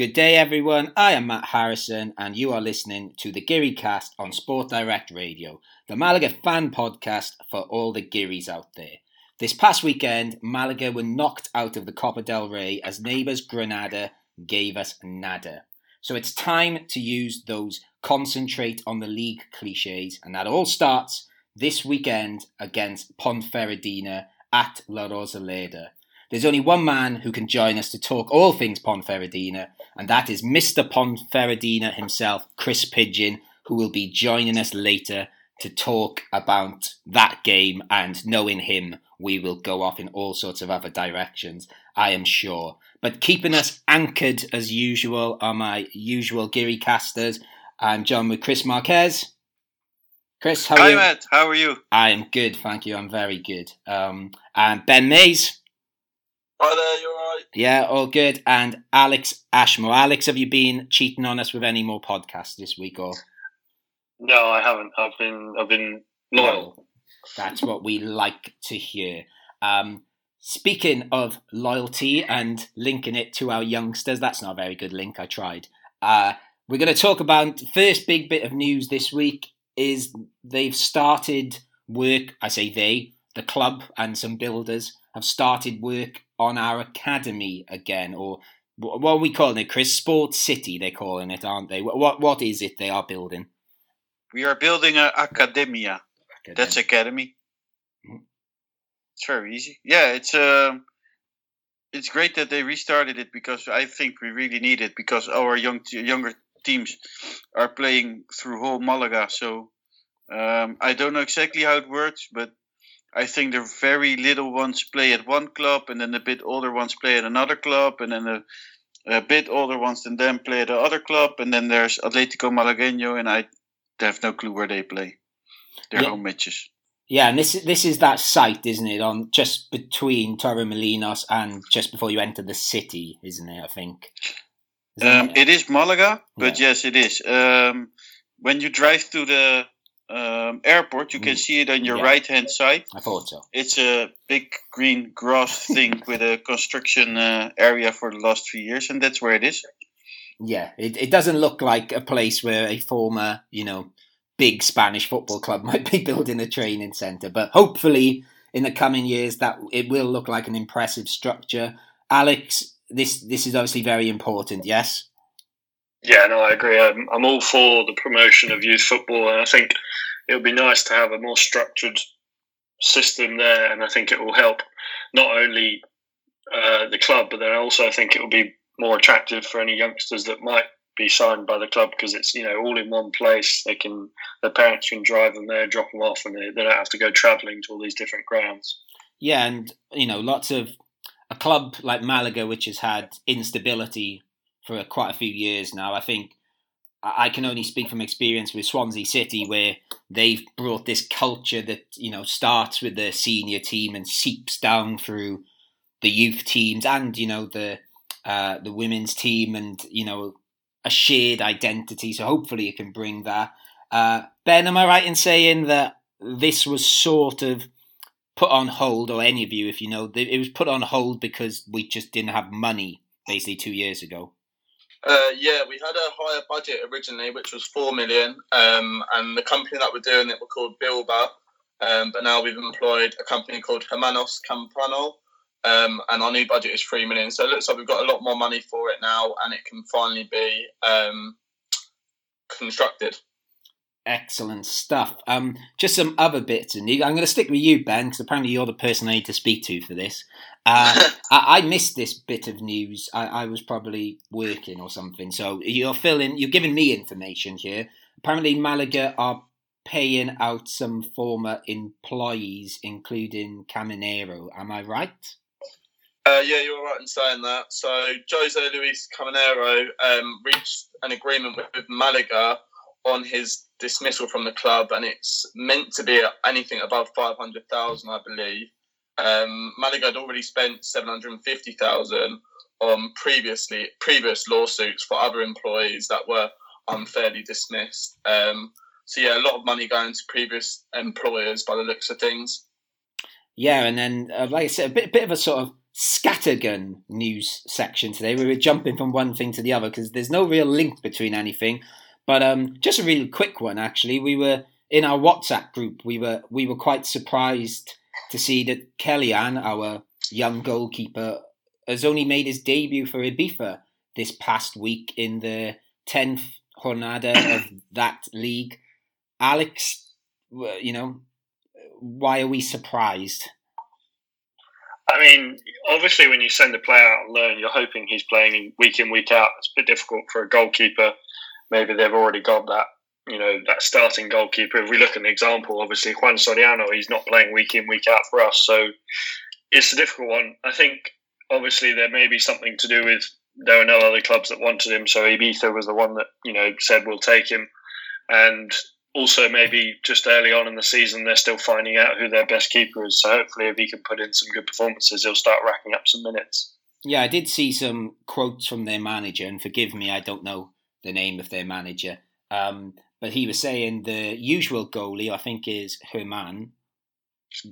Good day, everyone. I am Matt Harrison, and you are listening to the Geary Cast on Sport Direct Radio, the Malaga fan podcast for all the Gearys out there. This past weekend, Malaga were knocked out of the Copa del Rey as neighbours Granada gave us nada. So it's time to use those concentrate on the league cliches, and that all starts this weekend against Ponferradina at La Rosaleda. There's only one man who can join us to talk all things Ponferradina, and that is Mr. Ponferradina himself, Chris Pigeon, who will be joining us later to talk about that game. And knowing him, we will go off in all sorts of other directions, I am sure. But keeping us anchored as usual are my usual Geary casters. I'm John with Chris Marquez. Chris, how are Hi, you? Matt. How are you? I am good, thank you. I'm very good. Um, and Ben Mays. Hi there. You alright? Yeah, all good. And Alex Ashmore. Alex, have you been cheating on us with any more podcasts this week or? No, I haven't. I've been I've been loyal. That's what we like to hear. Um, speaking of loyalty and linking it to our youngsters, that's not a very good link. I tried. Uh, we're going to talk about first big bit of news this week is they've started work. I say they, the club and some builders have started work on our academy again, or what are we calling it, Chris? Sports City, they're calling it, aren't they? What what, is it they are building? We are building an academia. That's academy. Mhm. It's very easy. Yeah, it's um, it's great that they restarted it because I think we really need it because our young younger teams are playing through whole Malaga. So um, I don't know exactly how it works, but I think the very little ones play at one club, and then the bit older ones play at another club, and then the a bit older ones than them play at the other club, and then there's Atletico Malagueño, and I have no clue where they play. Their Yeah. home matches. Yeah, and this is this is that site, isn't it? On just between Torremolinos and just before you enter the city, isn't it? I think. Um, it? it is Malaga, but yes, it is. Um, when you drive to the um, airport, you can Mm. see it on your Yeah. right hand side. I thought so. It's a big green grass thing with a construction uh, area for the last few years, and that's where it is. Yeah, it, it doesn't look like a place where a former, you know, big Spanish football club might be building a training centre. But hopefully, in the coming years, that it will look like an impressive structure. Alex, this this is obviously very important. Yes. Yeah, no, I agree. I'm, I'm all for the promotion of youth football, and I think it would be nice to have a more structured system there. And I think it will help not only uh, the club, but then also I think it will be more attractive for any youngsters that might be signed by the club because it's you know all in one place. They can their parents can drive them there, drop them off, and they, they don't have to go travelling to all these different grounds. Yeah, and you know, lots of a club like Malaga, which has had instability for quite a few years now. I think I can only speak from experience with Swansea City, where they've brought this culture that you know starts with the senior team and seeps down through the youth teams and you know the uh, the women's team, and you know a shared identity. So hopefully, it can bring that. Uh, ben, am I right in saying that this was sort of put on hold, or any of you, if you know, it was put on hold because we just didn't have money basically two years ago. Uh, yeah, we had a higher budget originally, which was four million, um, and the company that were doing it were called Bilba, um, but now we've employed a company called Hermanos Campano, um, and our new budget is three million. So it looks like we've got a lot more money for it now, and it can finally be um, constructed. Excellent stuff. Um, just some other bits and. I'm going to stick with you, Ben, because apparently you're the person I need to speak to for this. Uh, I, I missed this bit of news. I, I was probably working or something. So you're filling, you're giving me information here. Apparently, Malaga are paying out some former employees, including Caminero. Am I right? Uh, yeah, you're right in saying that. So Jose Luis Caminero um, reached an agreement with, with Malaga on his dismissal from the club, and it's meant to be anything above five hundred thousand, I believe. Um, Malaga had already spent seven hundred and fifty thousand on previously previous lawsuits for other employees that were unfairly dismissed. Um, so yeah, a lot of money going to previous employers by the looks of things. Yeah, and then uh, like I said, a bit, bit of a sort of scattergun news section today. We were jumping from one thing to the other because there's no real link between anything. But um, just a really quick one, actually. We were in our WhatsApp group. We were we were quite surprised to see that Kellyan, our young goalkeeper, has only made his debut for Ibiza this past week in the tenth jornada of that league. Alex, you know, why are we surprised? I mean, obviously, when you send a player out and learn, you're hoping he's playing week in, week out. It's a bit difficult for a goalkeeper. Maybe they've already got that, you know, that starting goalkeeper. If we look at an example, obviously Juan Soriano, he's not playing week in, week out for us. So it's a difficult one. I think, obviously, there may be something to do with there were no other clubs that wanted him. So Ibiza was the one that, you know, said we'll take him. And also maybe just early on in the season they're still finding out who their best keeper is. So hopefully, if he can put in some good performances, he'll start racking up some minutes. Yeah, I did see some quotes from their manager, and forgive me, I don't know the name of their manager, um, but he was saying the usual goalie, I think, is Herman.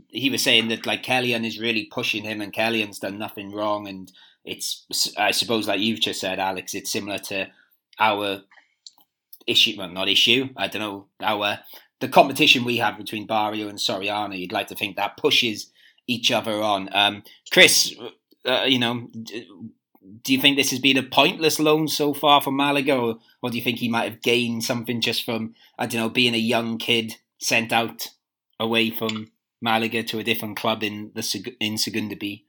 He was saying that like Kellyan is really pushing him, and Kellyan's done nothing wrong, and it's I suppose like you've just said, Alex, it's similar to our issue, well, not issue. I don't know our the competition we have between Barrio and Soriano. You'd like to think that pushes each other on. Um, Chris, uh, you know, do you think this has been a pointless loan so far for Malaga, or, or do you think he might have gained something just from I don't know being a young kid sent out away from Malaga to a different club in the in Segunda B?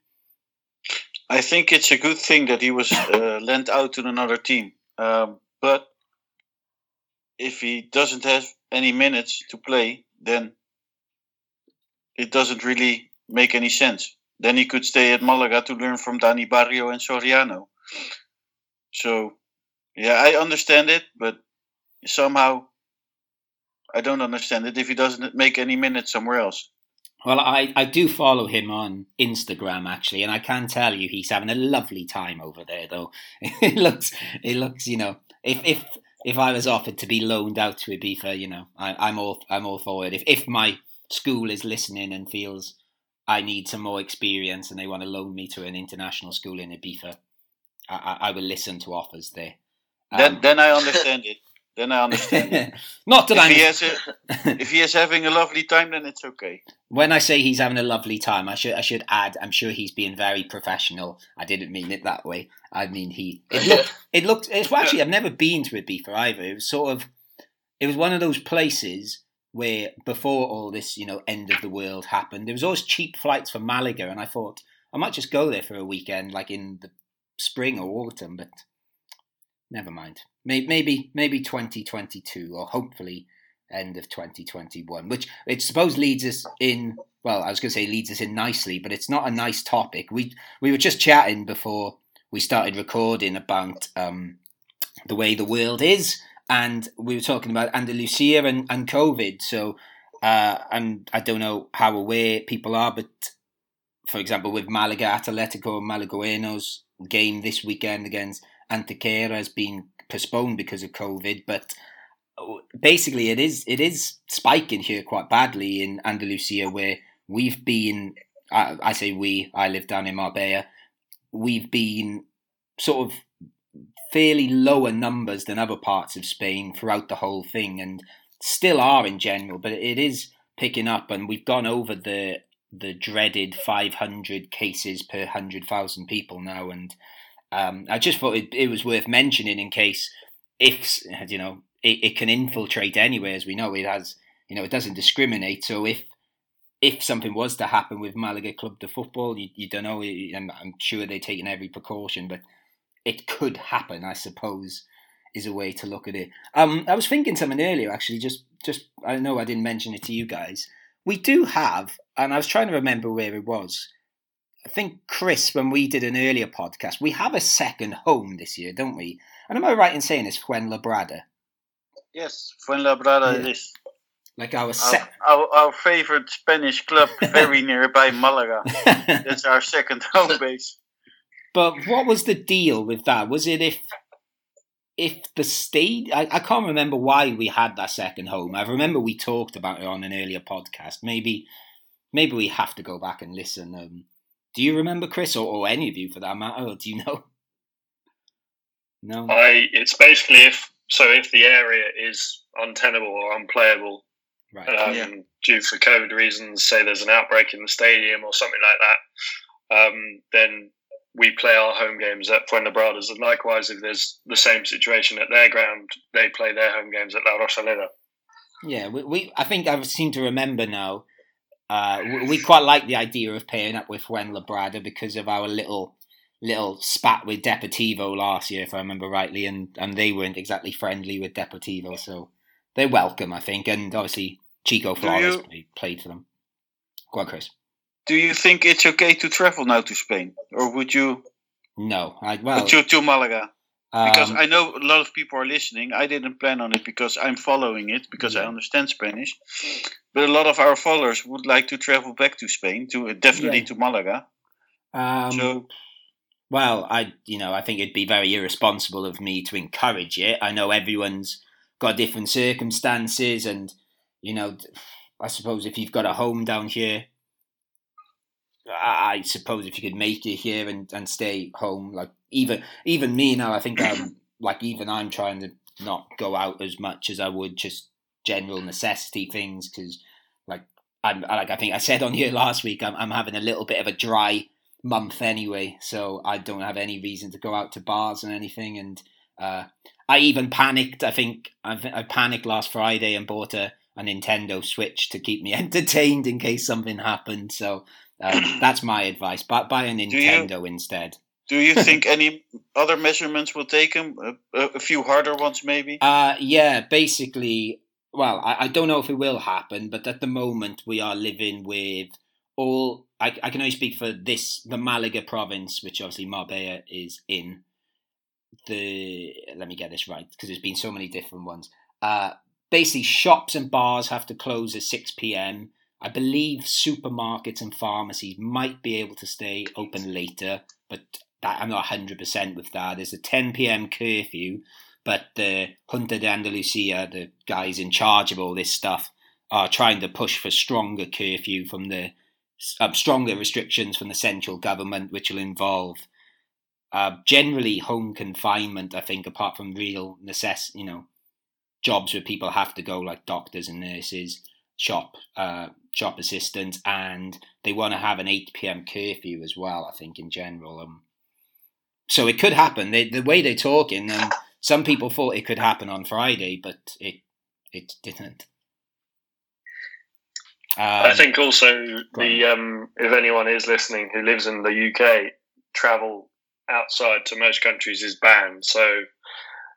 I think it's a good thing that he was uh, lent out to another team, um, but if he doesn't have any minutes to play, then it doesn't really make any sense. Then he could stay at Malaga to learn from Dani Barrio and Soriano. So, yeah, I understand it, but somehow I don't understand it if he doesn't make any minutes somewhere else. Well, I, I do follow him on Instagram actually, and I can tell you he's having a lovely time over there. Though it looks, it looks, you know, if if if I was offered to be loaned out to Ibiza, you know, I, am all I'm all for it. If if my school is listening and feels I need some more experience and they want to loan me to an international school in Ibiza, I, I, I will listen to offers there. Um, then then I understand it. Then I understand. Not that if I'm. He has a, if he is having a lovely time, then it's okay. When I say he's having a lovely time, I should I should add. I'm sure he's being very professional. I didn't mean it that way. I mean he. It looked. it looked. It's well, actually I've never been to Ibiza either. It was sort of. It was one of those places where before all this, you know, end of the world happened, there was always cheap flights for Malaga, and I thought I might just go there for a weekend, like in the spring or autumn, but never mind. Maybe maybe 2022 or hopefully end of 2021, which it suppose leads us in. Well, I was going to say leads us in nicely, but it's not a nice topic. We we were just chatting before we started recording about um, the way the world is, and we were talking about Andalusia and, and COVID. So, uh, and I don't know how aware people are, but for example, with Malaga Atletico Malagueños game this weekend against Antequera has been postponed because of COVID, but basically it is it is spiking here quite badly in Andalusia where we've been I, I say we I live down in Marbella we've been sort of fairly lower numbers than other parts of Spain throughout the whole thing and still are in general but it is picking up and we've gone over the the dreaded 500 cases per 100,000 people now and um, I just thought it, it, was worth mentioning in case if you know it, it can infiltrate anywhere, as we know it has. You know, it doesn't discriminate. So if if something was to happen with Malaga Club de Football, you, you don't know. I'm, I'm sure they're taking every precaution, but it could happen. I suppose is a way to look at it. Um, I was thinking something earlier, actually. Just just I know I didn't mention it to you guys. We do have, and I was trying to remember where it was. I think Chris, when we did an earlier podcast, we have a second home this year, don't we? And am I right in saying it's Fuenlabrada? Yes, Fuenlabrada yeah. is. Like our, se- our, our, our favorite Spanish club, very nearby Malaga. That's our second home base. But what was the deal with that? Was it if if the state I, I can't remember why we had that second home. I remember we talked about it on an earlier podcast. Maybe maybe we have to go back and listen. Um, Do you remember, Chris, or, or any of you for that matter, or do you know? No. I. It's basically if so if the area is untenable or unplayable Right. um, Yeah. due for COVID reasons, say there's an outbreak in the stadium or something like that, um, then we play our home games at Fuenlabradas. And likewise, if there's the same situation at their ground, they play their home games at La Rosaleda. Yeah, we, we I think I seem to remember now. Uh, we, we quite like the idea of pairing up with Fuenlabrada because of our little little spat with Deportivo last year, if I remember rightly, and, and they weren't exactly friendly with Deportivo, so they're welcome, I think, and obviously Chico Do Flores you- played, played for them. Go on, Chris. Do you think it's okay to travel now to Spain, or would you No, I well to to Malaga? Because um, I know a lot of people are listening. I didn't plan on it because I'm following it because I understand Spanish. But a lot of our followers would like to travel back to Spain, to definitely Yeah. to Malaga. um, so Well, I you know I think it'd be very irresponsible of me to encourage it. I know everyone's got different circumstances, and you know, I suppose if you've got a home down here, I suppose if you could make it here and, and stay home, like even even me now, I think I'm like even I'm trying to not go out as much as I would just general necessity things because like I'm like I think I said on here last week I'm I'm having a little bit of a dry month anyway, so I don't have any reason to go out to bars and anything. And uh, I even panicked. I think I, I panicked last Friday and bought a, a Nintendo Switch to keep me entertained in case something happened. So um, that's my advice. But buy a you- Nintendo instead. do you think any other measurements will take them? A, a few harder ones, maybe. Uh, yeah, basically, well, I, I don't know if it will happen, but at the moment we are living with all. I, I can only speak for this, the Malaga province, which obviously Marbella is in. The let me get this right because there's been so many different ones. Uh, basically, shops and bars have to close at six p.m. I believe supermarkets and pharmacies might be able to stay open later, but that, I'm not hundred percent with that. There's a ten p.m. curfew, but the Junta de Andalusia, the guys in charge of all this stuff, are trying to push for stronger curfew from the uh, stronger restrictions from the central government, which will involve uh, generally home confinement. I think, apart from real necess, you know, jobs where people have to go, like doctors and nurses, shop uh, shop assistants, and they want to have an eight pm curfew as well. I think in general. Um, so it could happen. They, the way they're talking, um, some people thought it could happen on Friday, but it it didn't. Um, I think also the um, if anyone is listening who lives in the UK, travel outside to most countries is banned. So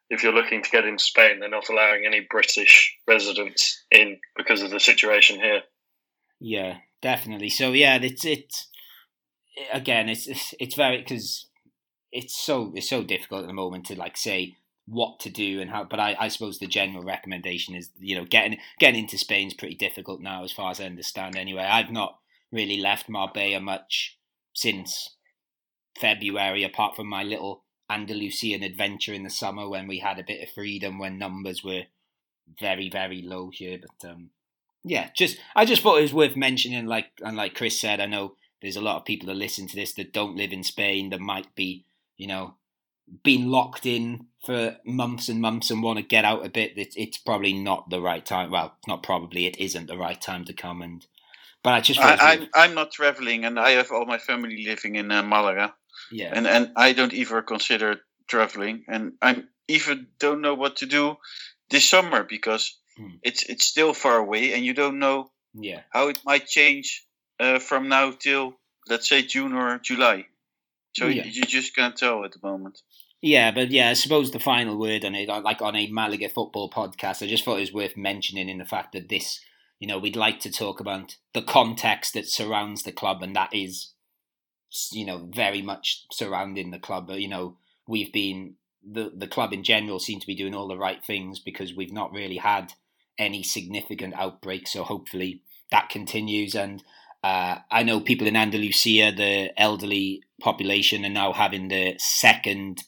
if you're looking to get into Spain, they're not allowing any British residents in because of the situation here. Yeah, definitely. So yeah, it's it's again, it's it's, it's very because it's so it's so difficult at the moment to like say what to do and how. But I, I suppose the general recommendation is you know getting getting into Spain's pretty difficult now, as far as I understand. Anyway, I've not really left Marbella much since February, apart from my little Andalusian adventure in the summer when we had a bit of freedom when numbers were very very low here. But um, yeah, just I just thought it was worth mentioning. Like and like Chris said, I know there's a lot of people that listen to this that don't live in Spain that might be you know been locked in for months and months and want to get out a bit. It's, it's probably not the right time. Well, not probably. It isn't the right time to come and. But I just thought it was I, I'm I'm not traveling, and I have all my family living in uh, Malaga, yeah and and I don't even consider traveling, and I even don't know what to do this summer because Hmm. it's it's still far away, and you don't know yeah how it might change uh, from now till let's say June or July. So Yeah. you just can't tell at the moment. Yeah, but yeah, I suppose the final word on it, like on a Malaga football podcast, I just thought it was worth mentioning in the fact that this, you know, we'd like to talk about the context that surrounds the club, and that is, you know, very much surrounding the club. But, you know, we've been, the, the club in general seem to be doing all the right things because we've not really had any significant outbreak. So hopefully that continues. And uh, I know people in Andalusia, the elderly population, are now having the second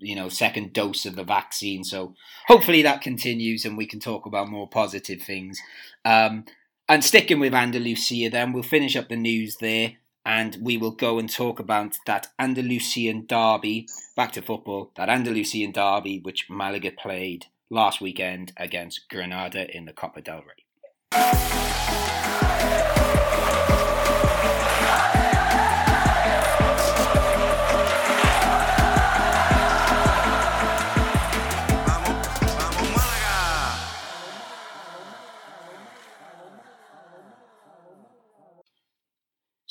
you know second dose of the vaccine so hopefully that continues and we can talk about more positive things um, and sticking with andalusia then we'll finish up the news there and we will go and talk about that Andalusian derby, back to football, that Andalusian derby which Malaga played last weekend against Granada in the Copa del Rey.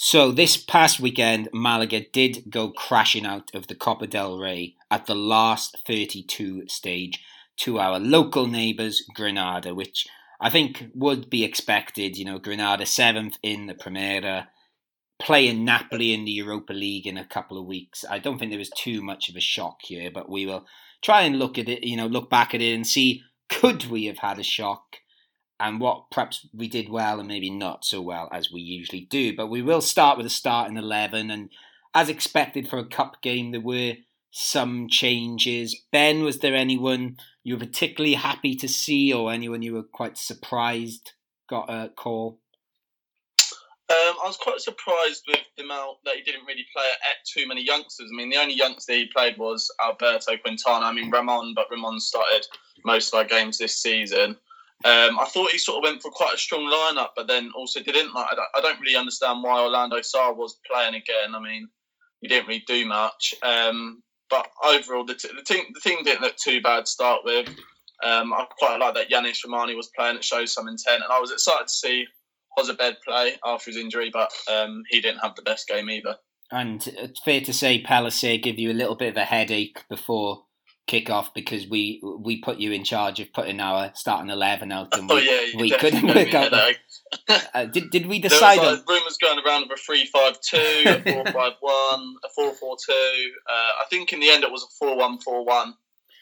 So this past weekend, Malaga did go crashing out of the Copa del Rey at the last 32 stage to our local neighbours, Granada, which I think would be expected. You know, Granada seventh in the Primera, playing Napoli in the Europa League in a couple of weeks. I don't think there was too much of a shock here, but we will try and look at it. You know, look back at it and see could we have had a shock and what perhaps we did well and maybe not so well as we usually do. But we will start with a starting 11. And as expected for a cup game, there were some changes. Ben, was there anyone you were particularly happy to see or anyone you were quite surprised got a call? Um, I was quite surprised with the amount that he didn't really play at too many youngsters. I mean, the only youngster he played was Alberto Quintana. I mean, Ramon, but Ramon started most of our games this season. Um, I thought he sort of went for quite a strong lineup, but then also didn't. Like, I don't really understand why Orlando Sá was playing again. I mean, he didn't really do much. Um, but overall, the, t- the, team the team didn't look too bad to start with. Um, I quite like that Yanis Rahmani was playing. It shows some intent, and I was excited to see Jozabed play after his injury, but um, he didn't have the best game either. And it's fair to say Pellicer gave you a little bit of a headache before kickoff because we we put you in charge of putting our starting eleven out, and oh, we, oh, yeah, we couldn't work out. Uh, did did we decide? There was like, rumours going around of a three-five-two, a four-five-one, a four-four-two. Uh, I think in the end it was a four-one-four-one,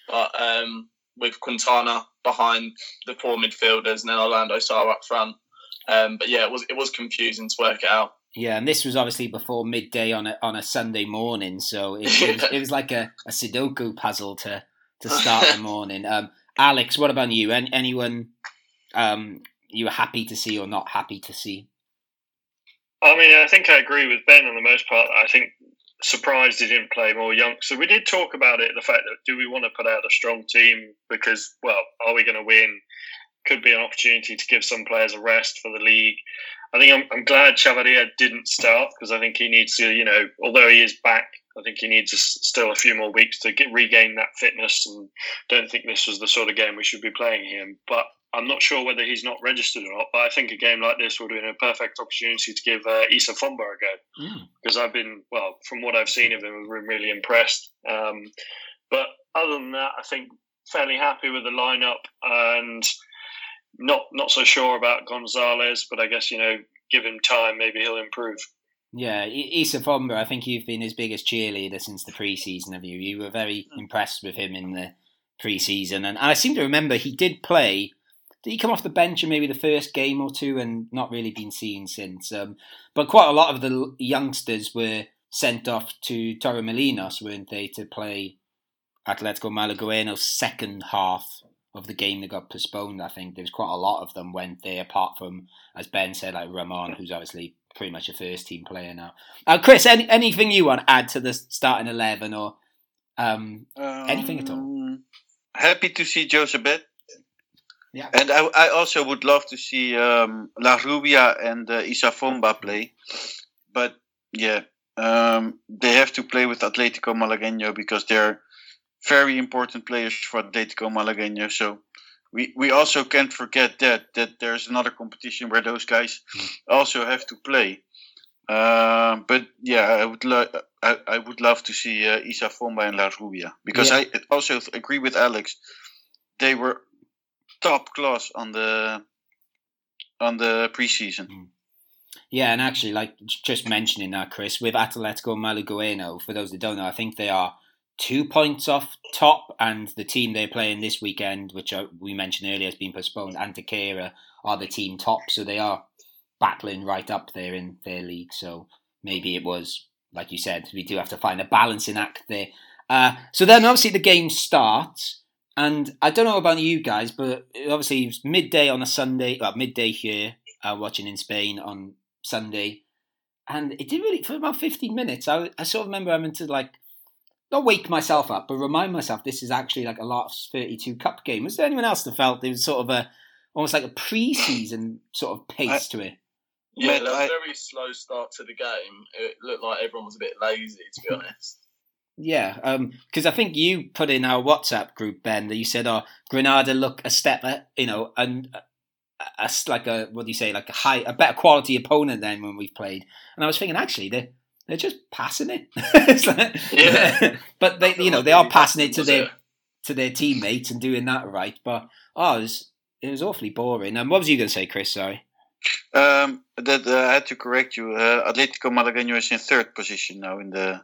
but um, with Quintana behind the four midfielders and then Orlando Sá up front. Um, but yeah, it was it was confusing to work it out. Yeah, and this was obviously before midday on a on a Sunday morning, so it, it, was, it was, like a, a Sudoku puzzle to to start the morning. Um, Alex, what about you? Any, anyone um, you were happy to see or not happy to see? I mean, I think I agree with Ben on the most part. I think surprised he didn't play more young. So we did talk about it. The fact that do we want to put out a strong team because, well, are we going to win? Could be an opportunity to give some players a rest for the league. I think I'm, I'm glad Chavarria didn't start because I think he needs to, you know, although he is back, I think he needs still a few more weeks to get regain that fitness. And don't think this was the sort of game we should be playing him. But I'm not sure whether he's not registered or not. But I think a game like this would have been a perfect opportunity to give uh, Issa Fomba a go because mm. I've been, well, from what I've seen of him, I've been really impressed. Um, but other than that, I think fairly happy with the lineup and not not so sure about Gonzalez, but I guess you know, give him time, maybe he'll improve. Yeah, Issa Fomba, I think you've been his biggest cheerleader since the preseason. Have you? You were very mm. impressed with him in the preseason, and I seem to remember he did play. Did he come off the bench in maybe the first game or two, and not really been seen since? Um, but quite a lot of the youngsters were sent off to Torremolinos, weren't they, to play Atletico Malagueño's second half of the game that got postponed. I think there was quite a lot of them went there, apart from, as Ben said, like Ramon, who's obviously pretty much a first team player now. Uh, Chris, any, anything you want to add to the starting 11 or um, um, anything at all? Um, happy to see Jozabed. Yeah. And I, I also would love to see um, Larrubia and uh, Fomba play. But yeah, um, they have to play with Atletico Malagueño because they're very important players for Atletico Malagueño. So we, we also can't forget that that there's another competition where those guys also have to play. Uh, but yeah, I would lo- I, I would love to see uh, Fomba and Larrubia because yeah. I also agree with Alex. They were top class on the on the preseason. Mm. Yeah, and actually, like just mentioning that, Chris, with Atletico Malagueño, for those that don't know, I think they are two points off top, and the team they're playing this weekend, which we mentioned earlier, has been postponed. Antequera are the team top, so they are battling right up there in their league. So maybe it was, like you said, we do have to find a balancing act there. Uh, so then obviously the game starts, and I don't know about you guys, but obviously it's midday on a Sunday, well, midday here, uh, watching in Spain on Sunday. and it did really for about fifteen minutes. I, I sort of remember having to like not wake myself up, but remind myself this is actually like a last thirty-two cup game. Was there anyone else that felt there was sort of a almost like a pre-season sort of pace I, to it? Yeah, a very slow start to the game. It looked like everyone was a bit lazy, to be honest. Yeah, because um, I think you put in our WhatsApp group, Ben, that you said, "Oh, Granada look a step, you know, and a, like a what do you say, like a high, a better quality opponent than when we've played." And I was thinking, actually, they they're just passing it. like, yeah, but they, you know, they are passing it to their to their teammates and doing that right. But oh, it was it was awfully boring. And um, what was you going to say, Chris? Sorry. Um, that uh, I had to correct you. Uh, Atletico Malagueño is in third position now in the.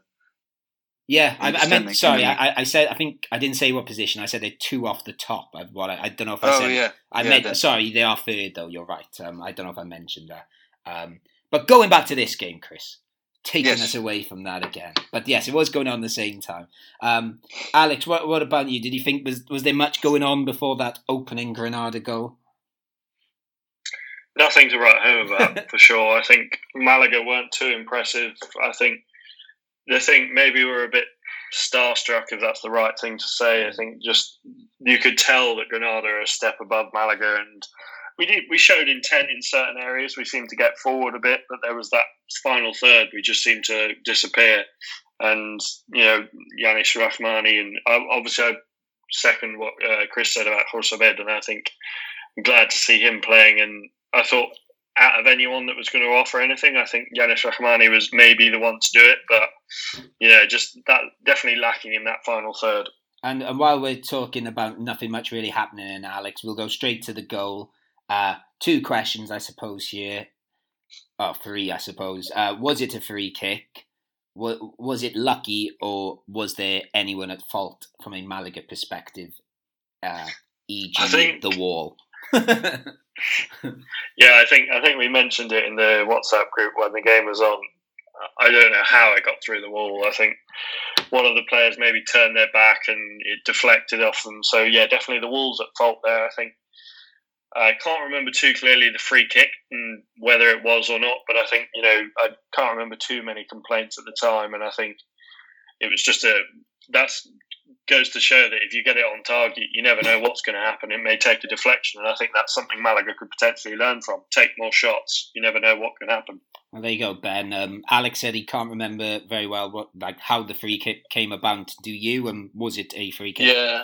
Yeah, I, I meant. Sorry, I, I, said. I think I didn't say what position. I said they're two off the top. I, well, I, I don't know if I oh, said. yeah. I yeah, meant. then. Sorry, they are third though. You're right. Um, I don't know if I mentioned that. Um, but going back to this game, Chris, taking Yes. us away from that again. But yes, it was going on at the same time. Um, Alex, what what about you? Did you think was was there much going on before that opening Granada goal? Nothing to write home about for sure. I think Malaga weren't too impressive. I think the think maybe we're a bit starstruck if that's the right thing to say. I think just you could tell that Granada are a step above Malaga, and we did we showed intent in certain areas. We seemed to get forward a bit, but there was that final third. We just seemed to disappear, and you know Yanis Rahmani and obviously I second what uh, Chris said about Jozabed, and I think I'm glad to see him playing. And I thought out of anyone that was going to offer anything, I think Yanis Rahmani was maybe the one to do it, but yeah, just that definitely lacking in that final third. And, and while we're talking about nothing much really happening in Alex, we'll go straight to the goal. Uh, two questions, I suppose, here. Oh, three, I suppose. Uh, was it a free kick? Was, it lucky, or was there anyone at fault from a Malaga perspective, uh, e.g., I think- the wall? Yeah, I think I think we mentioned it in the WhatsApp group when the game was on. I don't know how it got through the wall. I think one of the players maybe turned their back and it deflected off them. So yeah, definitely the Wolves at fault there. I think I can't remember too clearly the free kick and whether it was or not, but I think you know I can't remember too many complaints at the time, and I think it was just a that's goes to show that if you get it on target, you never know what's going to happen. It may take a deflection, and I think that's something Malaga could potentially learn from. Take more shots. You never know what can happen. Well, there you go, Ben. Um, Alex said he can't remember very well what like how the free kick came about. Do you? And was it a free kick? Yeah,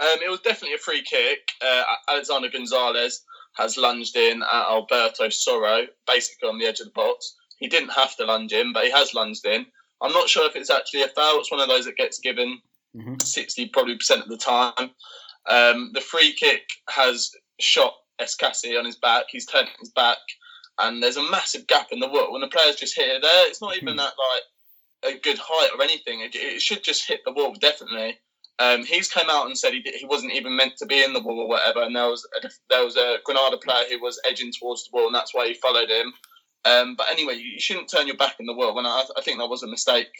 um, it was definitely a free kick. Uh, Alexander Gonzalez has lunged in at Alberto Soro, basically on the edge of the box. He didn't have to lunge in, but he has lunged in. I'm not sure if it's actually a foul. It's one of those that gets given hmm 60 probably percent of the time. Um, the free kick has shot Escassi on his back. He's turned his back, and there's a massive gap in the wall. When the players just hit it there, it's not even that like a good height or anything. It, it should just hit the wall definitely. Um, he's come out and said he, did, he wasn't even meant to be in the wall or whatever, and there was a, there was a Granada player who was edging towards the wall, and that's why he followed him. Um, but anyway, you, you shouldn't turn your back in the wall, and I, I think that was a mistake.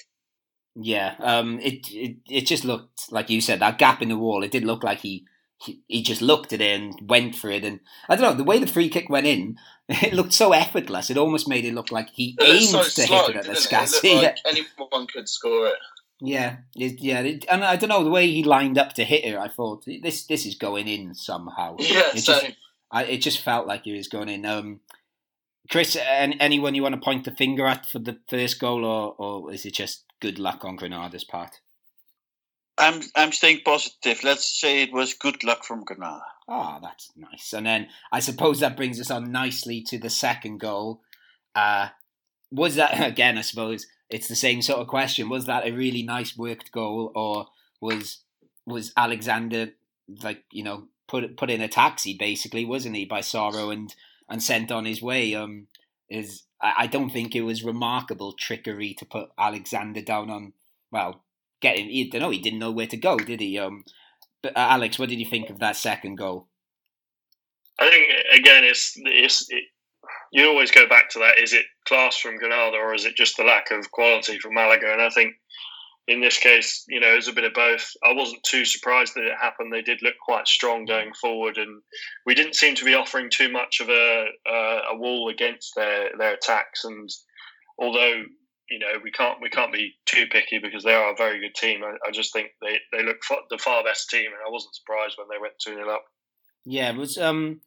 Yeah, um, it, it it just looked like you said that gap in the wall. It did look like he, he he just looked at it and went for it, and I don't know the way the free kick went in. It looked so effortless. It almost made it look like he It aimed so to slow, hit it at the didn't it? It Scassi. like anyone could score it. Yeah, it, yeah, it, and I don't know the way he lined up to hit it. I thought this this is going in somehow. Yeah, It so just- I, it just felt like he was going in. Um, Chris, an, anyone you want to point the finger at for the first goal, or, or is it just good luck on Granada's part? I'm I'm staying positive. Let's say it was good luck from Granada. Ah, that's nice. And then I suppose that brings us on nicely to the second goal. Uh, was that again? I suppose it's the same sort of question. Was that a really nice worked goal, or was was Alexander like you know put put in a taxi basically, wasn't he by Soro and and sent on his way? Um, is I, I don't think it was remarkable trickery to put Alexander down on well getting. You don't know he didn't know where to go, did he? Um, but uh, Alex, what did you think of that second goal? I think again, it's it's it, you always go back to that. Is it class from Granada or is it just the lack of quality from Malaga? And I think in this case, you know, it was a bit of both. I wasn't too surprised that it happened. They did look quite strong going forward, and we didn't seem to be offering too much of a uh, a wall against their their attacks. And although you know we can't we can't be too picky because they are a very good team. I, I just think they they look for the far best team, and I wasn't surprised when they went two 0 up. Yeah, was um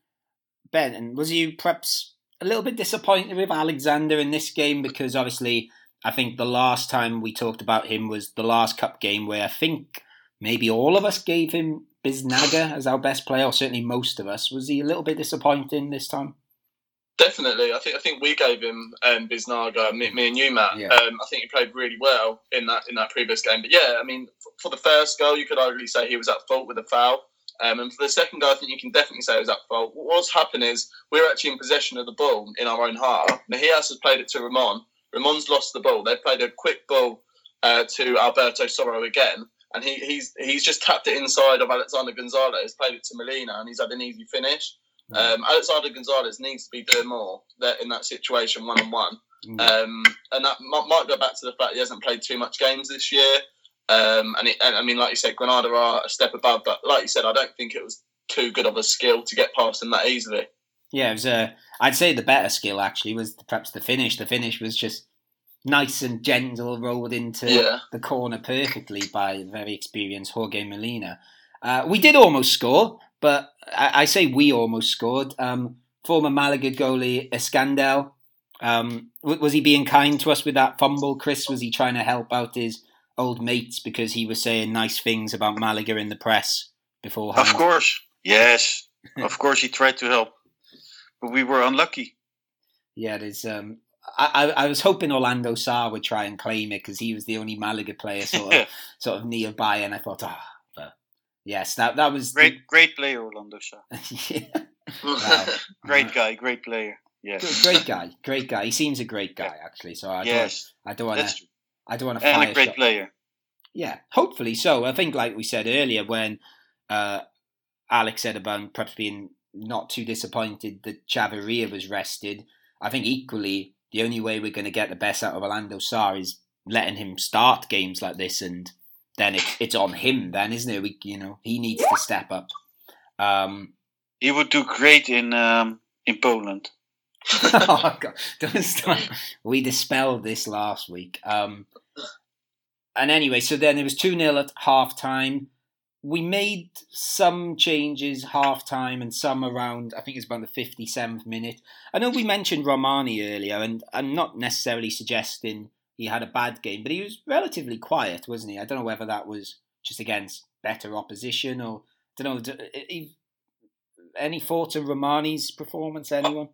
Ben, and was you perhaps a little bit disappointed with Alexander in this game because obviously I think the last time we talked about him was the last cup game where I think maybe all of us gave him Biznaga as our best player, or certainly most of us. Was he a little bit disappointing this time? Definitely, I think I think we gave him um, Biznaga, me, me and you, Matt. Yeah. Um, I think he played really well in that in that previous game. But yeah, I mean, for, for the first goal, you could arguably say he was at fault with a foul. Um, and for the second goal, I think you can definitely say it was at fault. What's happened is we're actually in possession of the ball in our own half. Mejias has played it to Ramon. Ramon's lost the ball. They've played a quick ball uh, to Alberto Soro again, and he, he's he's just tapped it inside of Alexander Gonzalez, played it to Molina, and he's had an easy finish. Um, Alexander Gonzalez needs to be doing more that in that situation one on one. Um, and that might, might go back to the fact he hasn't played too much games this year. Um, and, it, and I mean, like you said, Granada are a step above, but like you said, I don't think it was too good of a skill to get past them that easily. Yeah, it was a. I'd say the better skill actually was perhaps the finish. The finish was just nice and gentle, rolled into Yeah. the corner perfectly by very experienced Jorge Molina. Uh, we did almost score, but I, I say we almost scored. Um, former Malaga goalie Escandell, um, w- was he being kind to us with that fumble? Chris, was he trying to help out his old mates because he was saying nice things about Malaga in the press beforehand? Of course, yes, of course he tried to help, but we were unlucky. Yeah, there's. Um, I, I was hoping Orlando Sá would try and claim it because he was the only Malaga player sort of sort of nearby, and I thought, ah, but yes, that that was the- Great, great player, Orlando Sá. yeah. Wow. Great guy, great player. Yes, great guy, great guy. He seems a great guy actually. So I yes, don't, I don't want to. I don't want to And a great shot. player. Yeah, hopefully so. I think, like we said earlier, when uh, Alex said about perhaps being not too disappointed that Chavarria was rested, I think equally the only way we're going to get the best out of Orlando Sá is letting him start games like this, and then it's it's on him. Then, isn't it? We, you know, he needs to step up. Um, He would do great in um, in Poland. oh God, don't start. We dispelled this last week. Um, and anyway, so then it was 2 0 at half time. We made some changes half time and some around, I think it's about the 57th minute. I know we mentioned Romani earlier, and I'm not necessarily suggesting he had a bad game, but he was relatively quiet, wasn't he? I don't know whether that was just against better opposition or, I don't know. Any thoughts on Romani's performance, anyone?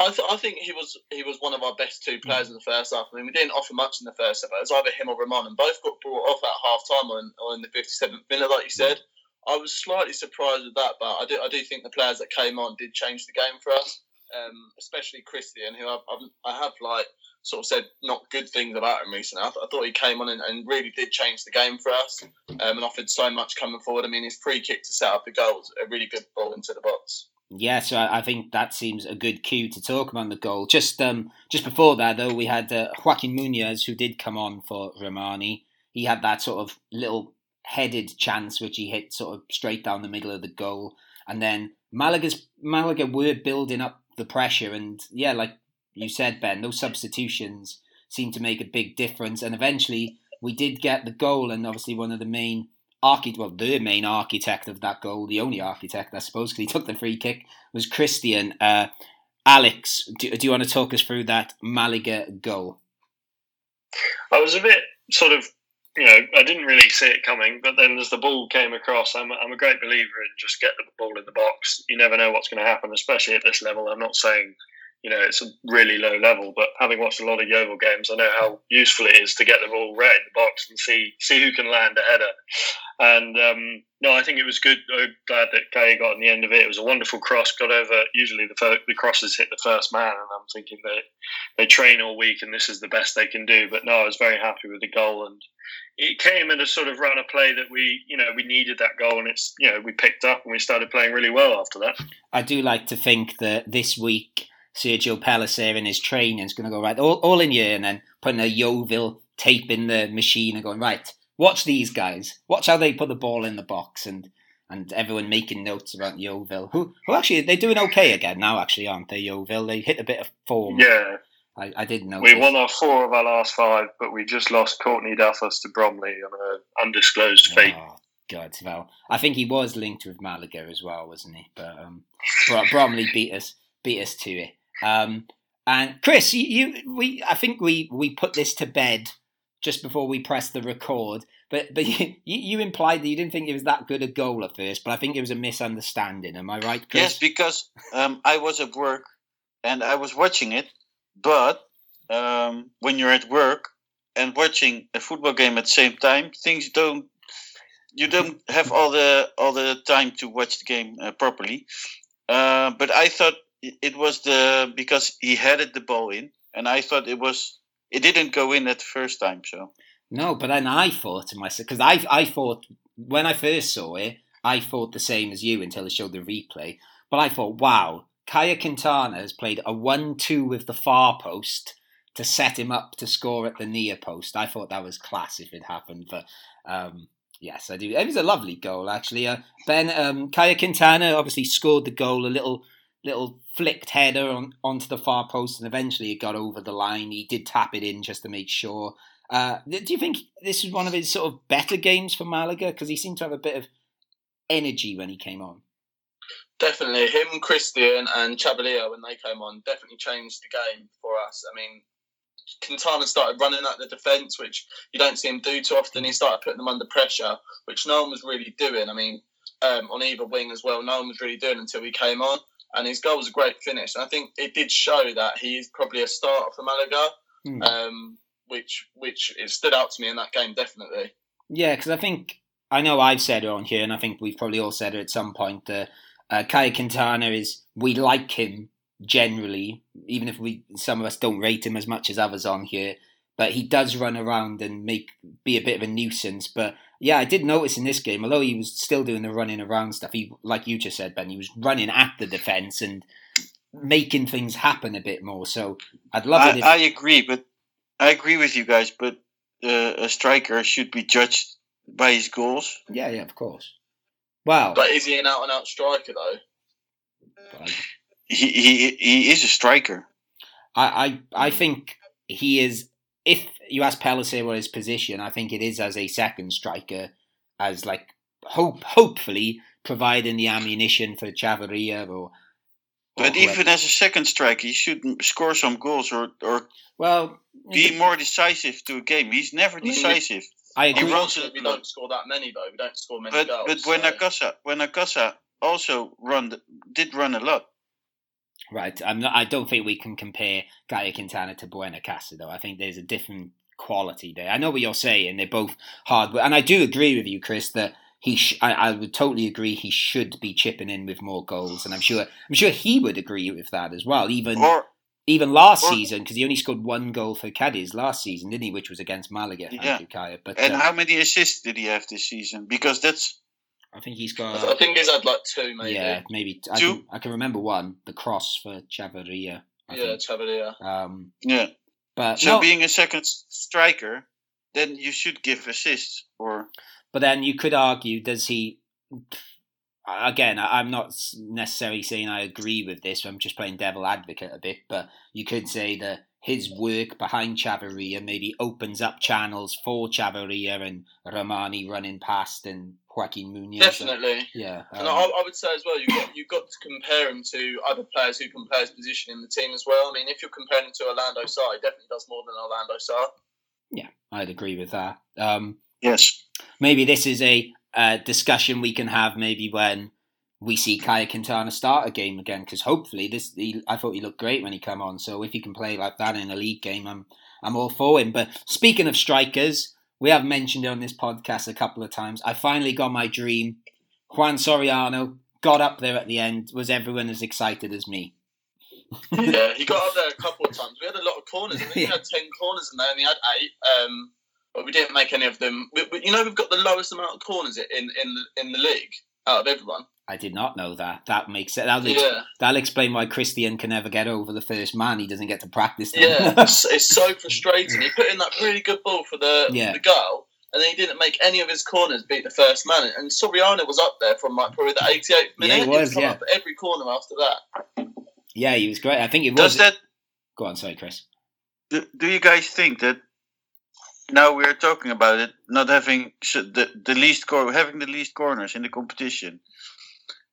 I, th- I think he was he was one of our best two players in the first half. I mean, we didn't offer much in the first half. It was either him or Ramon, and both got brought off at half time or or in the 57th minute, like you said. I was slightly surprised with that, but I do I do think the players that came on did change the game for us, um, especially Christian, who I've, I've, I have like sort of said not good things about him recently. I, th- I thought he came on and, and really did change the game for us, um, and offered so much coming forward. I mean, his free kick to set up the goal was a really good ball into the box. Yeah, so I think that seems a good cue to talk about the goal. Just um, just before that, though, we had uh, Joaquin Munoz, who did come on for Romani. He had that sort of little headed chance, which he hit sort of straight down the middle of the goal. And then Malaga's Malaga were building up the pressure, and yeah, like you said, Ben, those substitutions seemed to make a big difference. And eventually, we did get the goal, and obviously one of the main architect, well, the main architect of that goal, the only architect, I suppose, because he took the free kick, was Christian. Uh, Alex, do, do you want to talk us through that Malaga goal? I was a bit sort of, you know, I didn't really see it coming, but then as the ball came across, I'm, I'm a great believer in just get the ball in the box. You never know what's going to happen, especially at this level. I'm not saying, you know, it's a really low level, but having watched a lot of Yeovil games, I know how useful it is to get the ball right in the box and see see who can land a header. And um, no, I think it was good. I'm glad that Kay got on the end of it. It was a wonderful cross, got over. Usually the fir- the crosses hit the first man, and I'm thinking they they train all week and this is the best they can do. But no, I was very happy with the goal, and it came in a sort of run of play that we you know we needed that goal, and it's you know we picked up and we started playing really well after that. I do like to think that this week Sergio Pellicer in his training is going to go right all, all in year and then putting a Yeovil tape in the machine and going right. Watch these guys. Watch how they put the ball in the box and and everyone making notes about Yeovil. Who who actually they're doing okay again now. Actually, aren't they? Yeovil they hit a bit of form. Yeah, I, I did know. We won our four of our last five, but we just lost Courtney Duffus to Bromley on an undisclosed fate. Oh, God, well, I think he was linked with Malaga as well, wasn't he? But um, Bromley beat us, beat us to it. Um, and Chris, you, you, we, I think we we put this to bed just before we pressed the record. But but you, you implied that you didn't think it was that good a goal at first, but I think it was a misunderstanding. Am I right, Chris? Yes, because um, I was at work and I was watching it, but um, when you're at work and watching a football game at the same time, things don't. You don't have all the all the time to watch the game uh, properly. Uh, but I thought it was the because he headed the ball in, and I thought it was it didn't go in at the first time. So no, but then I thought to myself because I I thought when I first saw it, I thought the same as you until it showed the replay. But I thought, wow, Caye Quintana has played a one-two with the far post to set him up to score at the near post. I thought that was class if it happened, but. Um, Yes, I do. It was a lovely goal, actually. Uh, ben um, Caye Quintana obviously scored the goal, a little little flicked header on, onto the far post, and eventually it got over the line. He did tap it in just to make sure. Uh, do you think this was one of his sort of better games for Malaga? Because he seemed to have a bit of energy when he came on. Definitely, him, Christian, and Chavarria when they came on definitely changed the game for us. I mean, Quintana started running at the defence, which you don't see him do too often. He started putting them under pressure, which no one was really doing. I mean, um, on either wing as well, no one was really doing until he came on. And his goal was a great finish. And I think it did show that he is probably a starter for Malaga, mm. um, which which it stood out to me in that game definitely. Yeah, because I think I know I've said it on here, and I think we've probably all said it at some point. That uh, Caye Quintana is we like him generally, even if we some of us don't rate him as much as others on here. But he does run around and make be a bit of a nuisance. But yeah, I did notice in this game, although he was still doing the running around stuff, he like you just said, Ben, he was running at the defence and making things happen a bit more. So I'd love I, it. If... I agree, but I agree with you guys. But uh, a striker should be judged by his goals. Yeah, yeah, of course. Wow. But is he an out and out striker though? he, he he is a striker. I, I I think he is. If you ask Pellicer what his position, I think it is as a second striker, as like hope hopefully providing the ammunition for Chavarria or. But even as a second striker, he should score some goals or or well be more decisive to a game. He's never decisive. I agree. He runs, we don't score that many though. We don't score many but, goals. But when so. Acasa, when Acasa also run, did run a lot. Right. I'm not, I don't think we can compare Caye Quintana to Buenacasa, though. I think there's a different quality there. I know what you're saying. They're both hard. And I do agree with you, Chris, that he sh- I, I, would totally agree he should be chipping in with more goals. And I'm sure I'm sure he would agree with that as well. Even or, even last or, season, because he only scored one goal for Cadiz last season, didn't he? Which was against Malaga. Yeah. But, and uh, how many assists did he have this season? Because that's I think he's got. I think he's had like two, maybe. Yeah, maybe. I. Can, I can remember one, the cross for Chavarria. I yeah, Chavarria. Um, yeah. But so no, being a second striker, then you should give assists, or. But then you could argue, does he? Again, I'm not necessarily saying I agree with this. I'm just playing devil advocate a bit. But you could say that his work behind Chavarria maybe opens up channels for Chavarria and Rahmani running past and Joaquin Munoz. Definitely. Yeah. Um, and I, I, would say as well, you've got, you've got to compare him to other players who can play his position in the team as well. I mean, if you're comparing him to Orlando Sá, he definitely does more than Orlando Sá. Yeah, I'd agree with that. Um, yes. Maybe this is a uh, discussion we can have maybe when we see Caye Quintana start a game again because hopefully this he, I thought he looked great when he come on. So if he can play like that in a league game, I'm I'm all for him. But speaking of strikers, we have mentioned on this podcast a couple of times. I finally got my dream. Juan Soriano got up there at the end. Was everyone as excited as me? yeah, he got up there a couple of times. We had a lot of corners. I think he had ten corners in there, and he had eight. Um, but we didn't make any of them. We, we, you know, we've got the lowest amount of corners in in in the league out of everyone. I did not know that. That makes it. That'll, yeah. that'll explain why Christian can never get over the first man. He doesn't get to practice. Them. Yeah, it's, it's, so frustrating. He put in that really good ball for the yeah. the goal, and then he didn't make any of his corners beat the first man. And Soriano was up there from like probably the 88th minute. Yeah, he was. He yeah, every corner after that. Yeah, he was great. I think it was. Does that? Go on, sorry, Chris. do, do you guys think that now we're talking about it, not having the the least cor- having the least corners in the competition,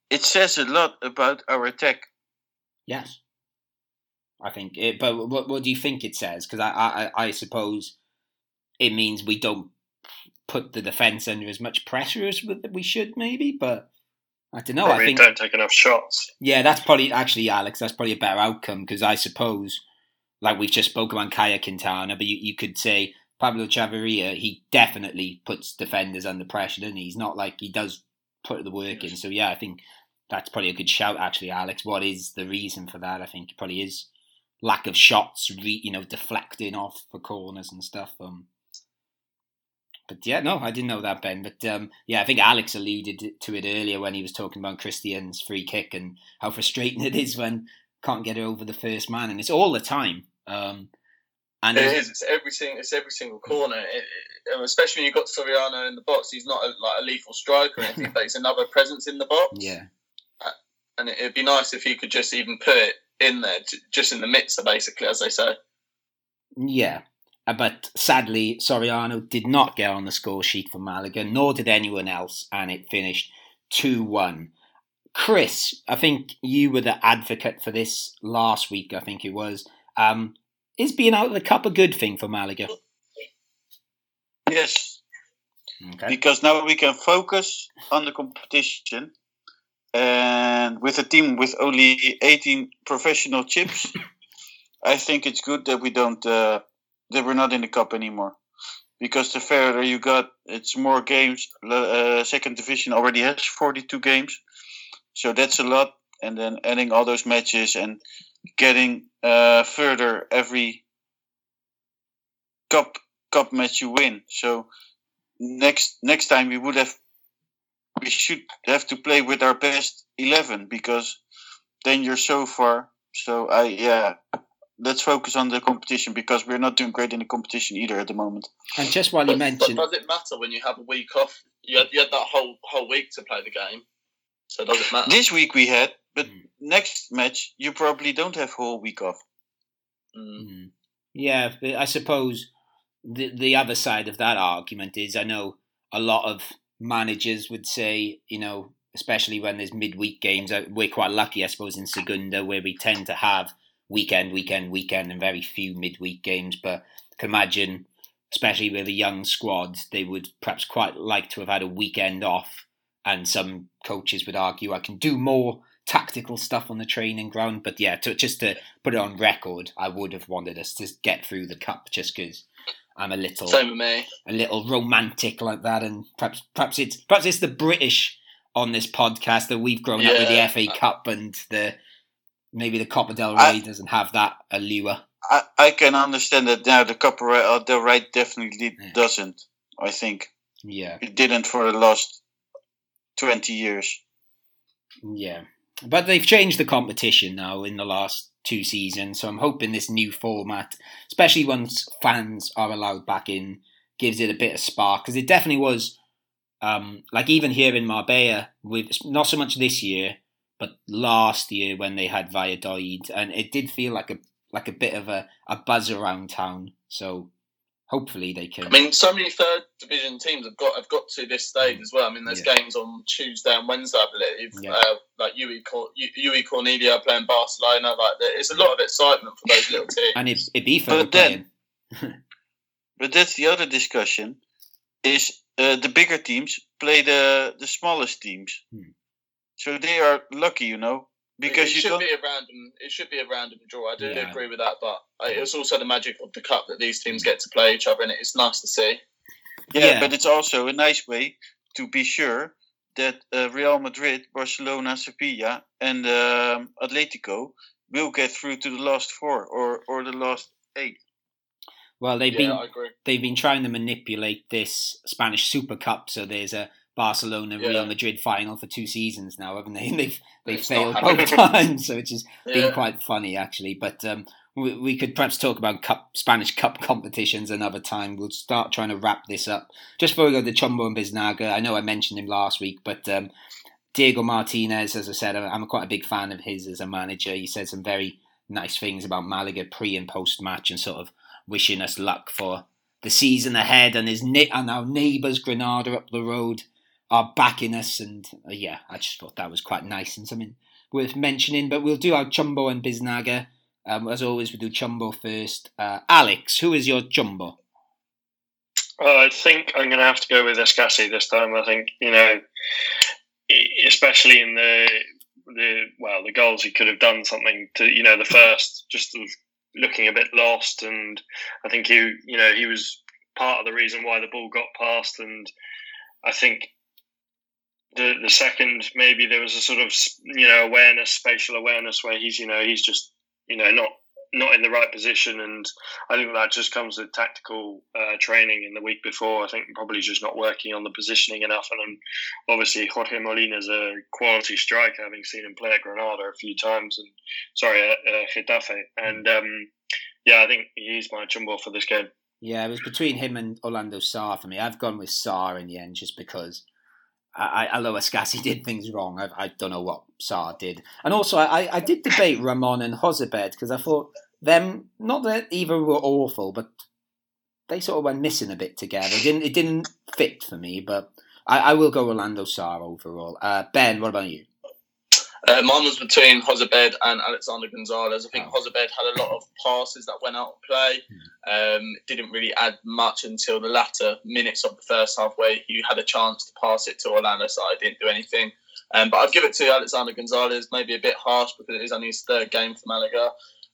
it says a lot about our attack. Yes, I think. It, but what what do you think it says? Because I, I I suppose it means we don't put the defense under as much pressure as we should, maybe. But I don't know. Probably I think don't take enough shots. Yeah, that's probably actually Alex. That's probably a better outcome because I suppose, like we've just spoken about Caye Quintana, but you, you could say Pablo Chavarria, he definitely puts defenders under pressure, doesn't he? He's not like he does put the work in. So yeah, I think that's probably a good shout, actually, Alex. What is the reason for that? I think it probably is lack of shots, re, you know, deflecting off for corners and stuff. Um, but yeah, no, I didn't know that, Ben. But um, yeah, I think Alex alluded to it earlier when he was talking about Christian's free kick and how frustrating it is when can't get it over the first man, and it's all the time. Um, and it is. It's every single. It's every single corner. It, it, especially when you've got Soriano in the box. He's not a, like a lethal striker or anything, but he's another presence in the box. Yeah. And it, would be nice if you could just even put it in there, just in the mixer, basically, as they say. Yeah, uh, but sadly, Soriano did not get on the score sheet for Malaga, nor did anyone else, and it finished 2 1. Chris, I think you were the advocate for this last week, I think it was. Um, is being out of the cup a good thing for Malaga? Yes. Okay. Because now we can focus on the competition. And with a team with only 18 professional chips, I think it's good that we don't uh, that we're not in the cup anymore. Because the further you got, it's more games. Uh, second division already has 42 games, so that's a lot. And then adding all those matches and getting uh, further every cup cup match you win. So next next time we would have we should have to play with our best eleven because then you're so far. So I yeah, let's focus on the competition because we're not doing great in the competition either at the moment. And just while you but, mentioned, but does it matter when you have a week off? You had, you had that whole whole week to play the game. So does it matter? This week we had, but mm. next match you probably don't have whole week off. Mm. Yeah, I suppose the the other side of that argument is I know a lot of managers would say, you know, especially when there's midweek games, uh, we're quite lucky, I suppose, in Segunda where we tend to have weekend, weekend, weekend, and very few midweek games. But I can imagine, especially with a young squad, they would perhaps quite like to have had a weekend off. And some coaches would argue I can do more tactical stuff on the training ground. But yeah, to, just to put it on record, I would have wanted us to get through the cup just because I'm a little Same with me. a little romantic like that, and perhaps perhaps it's perhaps it's the British on this podcast that we've grown yeah. up with the FA Cup and the maybe the Copa del Rey I, doesn't have that allure. I, I can understand that now the Copa uh, del Rey definitely yeah. doesn't. I think. Yeah. It didn't for the last twenty years. Yeah, but they've changed the competition now in the last two seasons. So I'm hoping this new format, especially once fans are allowed back in, gives it a bit of spark because it definitely was. Um, like even here in Marbella, with not so much this year, but last year when they had Valladolid, and it did feel like a like a bit of a, a buzz around town. So hopefully they can. I mean, so many third division teams have got have got to this stage as well. I mean, there's yeah. games on Tuesday and Wednesday, I believe. Yeah. Uh, like UE, UE Cornellà playing Barcelona. Like it's a lot of excitement for those little teams. And if Ibiza but then, but that's the other discussion. Is uh, the bigger teams play the the smallest teams? Hmm. So they are lucky, you know because it, it should be a random. It should be a random draw. I do yeah. agree with that, but it's also the magic of the cup that these teams get to play each other, and it's nice to see. Yeah, yeah. but it's also a nice way to be sure that uh, Real Madrid, Barcelona, Sevilla, and um, Atletico will get through to the last four or or the last eight. Well, they've yeah, been they've been trying to manipulate this Spanish Super Cup, so there's a Barcelona yeah. Real Madrid final for two seasons now, haven't they? They've they've failed both times, so which has yeah. been quite funny actually. But um, we, we, could perhaps talk about cup Spanish Cup competitions another time. We'll start trying to wrap this up. Just before we go to Chumbo and Biznaga, I know I mentioned him last week, but um, Diego Martinez, as I said, I'm quite a big fan of his as a manager. He said some very nice things about Malaga pre and post match and sort of wishing us luck for the season ahead, and his and our neighbours Granada up the road are backing us. And uh, yeah, I just thought that was quite nice and something worth mentioning. But we'll do our Chumbo and Biznaga. Um, as always, we do Chumbo first. Uh, Alex, who is your Chumbo? Uh, I think I'm going to have to go with Escassi this time. I think you know, especially in the the well, the goals he could have done something to you know the first just looking a bit lost, and I think he you know he was part of the reason why the ball got past, and I think the the second maybe there was a sort of you know awareness, spatial awareness where he's you know he's just you know not not in the right position, and I think that just comes with tactical uh, training in the week before. I think probably just not working on the positioning enough, and then obviously Jorge Molina is a quality striker, having seen him play at Granada a few times, and sorry, uh, uh, Getafe, and um, yeah, I think he's my chumbo for this game. Yeah, it was between him and Orlando Sá for me. I've gone with Sá in the end just because I, although Escassi did things wrong, I, I, don't know what Sá did. And also, I, I did debate Ramon and Jozabed because I thought them, not that either were awful, but they sort of went missing a bit together. It didn't, it didn't fit for me, but I, I will go Orlando Sá overall. Uh, ben, what about you? Uh, mine was between Jozabed and Alexander Gonzalez. I think oh. Jozabed had a lot of passes that went out of play. Hmm. Um, didn't really add much until the latter minutes of the first half, where he had a chance to pass it to Orlando, so I didn't do anything. Um, but I'd give it to Alexander Gonzalez, maybe a bit harsh because it is only his third game for Malaga.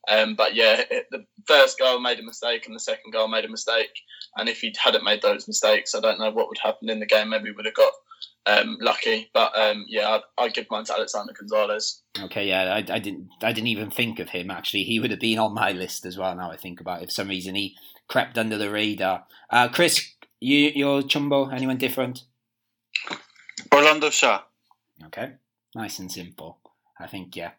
Um, but yeah, it, the first goal made a mistake and the second goal made a mistake. And if he hadn't made those mistakes, I don't know what would happen in the game. Maybe we would have got um, lucky. But um, yeah, I'd, I'd, give mine to Alexander Gonzalez. Okay, yeah, I, I, didn't, I didn't even think of him. Actually, he would have been on my list as well. Now I think about it, for some reason he crept under the radar. Uh, Chris, you, your chumbo, anyone different? Orlando Sá. Okay, nice and simple. I think yeah.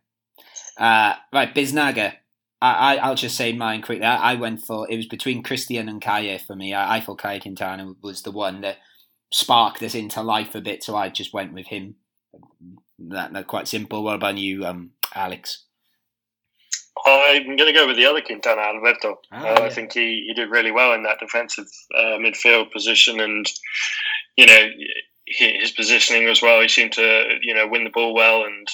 Uh, right, Biznaga. I, I, will just say mine quickly. I, I, went for it was between Christian and Caye for me. I, I thought Caye Quintana was the one that sparked this into life a bit, so I just went with him. That, that quite simple. What about you, um, Alex? I'm going to go with the other Quintana, Alberto. Oh, uh, yeah. I think he, he did really well in that defensive uh, midfield position, and you know his positioning as well. He seemed to you know win the ball well and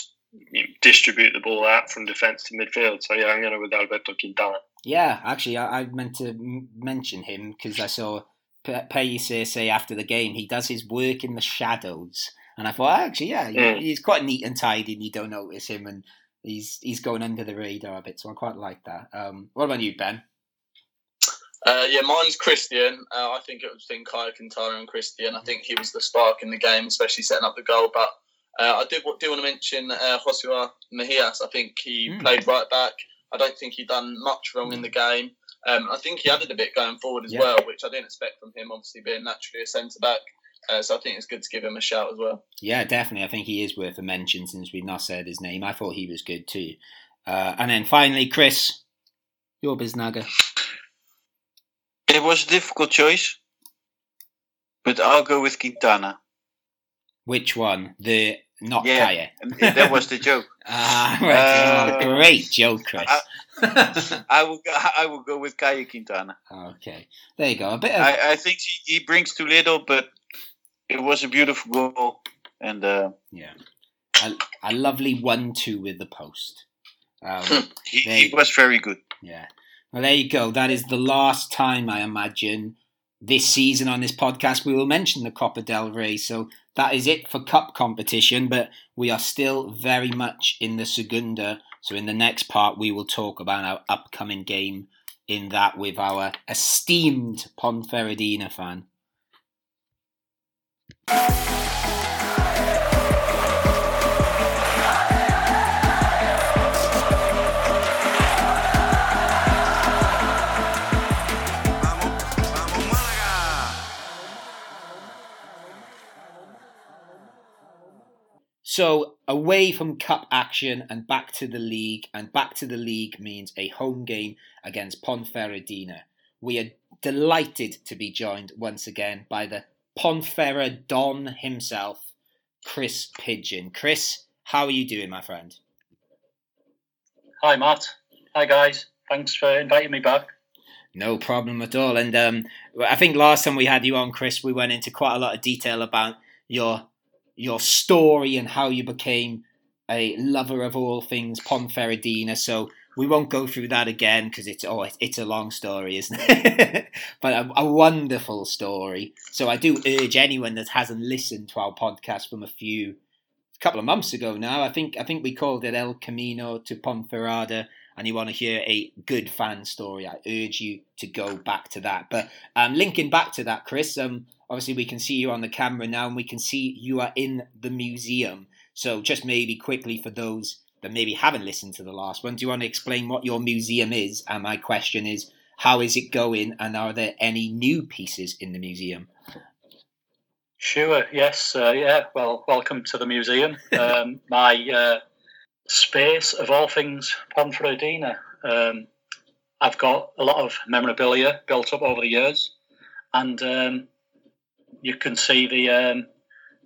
distribute the ball out from defence to midfield. So yeah, I'm going to go with Alberto Quintana. Yeah, actually, I, I meant to mention him because I saw Pellicer say after the game he does his work in the shadows, and I thought actually, yeah, mm. he's quite neat and tidy, and you don't notice him, and he's he's going under the radar a bit. So I quite like that. Um, what about you, Ben? Uh, yeah, mine's Christian. Uh, I think it was between Caye Quintana and Christian. I think he was the spark in the game, especially setting up the goal. But uh, I do, do want to mention uh, Josua Mejias. I think he mm. played right back. I don't think he done much wrong in the game. Um, I think he added a bit going forward as yeah. well, which I didn't expect from him. Obviously, being naturally a centre back. Uh, so I think it's good to give him a shout as well. Yeah, definitely. I think he is worth a mention since we've not said his name. I thought he was good too. Uh, and then finally, Chris, your Biznaga. It was a difficult choice, but I'll go with Quintana. Which one? The not yeah, Caye. that was the joke. ah, right. uh, great joke, Chris. I, I, will. Go, I will go with Caye Quintana. Okay, there you go. A bit. Of... I, I think he, he, brings too little, but it was a beautiful goal, and uh, yeah, a, a lovely one-two with the post. Um, he, he was very good. Yeah. Well, there you go. That is the last time I imagine this season on this podcast we will mention the Copa del Rey. So that is it for cup competition, but we are still very much in the Segunda. So in the next part, we will talk about our upcoming game in that with our esteemed Ponferradina fan. So away from cup action and back to the league, and back to the league means a home game against Ponferradina. We are delighted to be joined once again by the Ponferra Don himself, Chris Pigeon. Chris, how are you doing, my friend? Hi, Matt. Hi, guys. Thanks for inviting me back. No problem at all. And um, I think last time we had you on, Chris, we went into quite a lot of detail about your your story and how you became a lover of all things Ponferradina. So we won't go through that again because it's oh it's a long story, isn't it? but a, a, wonderful story. So I do urge anyone that hasn't listened to our podcast from a few a couple of months ago now. I think I think we called it El Camino to Ponferrada and you want to hear a good fan story, I urge you to go back to that. But um, linking back to that, Chris, um, obviously we can see you on the camera now, and we can see you are in the museum. So just maybe quickly for those that maybe haven't listened to the last one, do you want to explain what your museum is? And my question is, how is it going, and are there any new pieces in the museum? Sure. Yes. Uh, yeah. Well, welcome to the museum. Um, my uh, space of all things Ponferradina. Um, I've got a lot of memorabilia built up over the years, and um, you can see the um,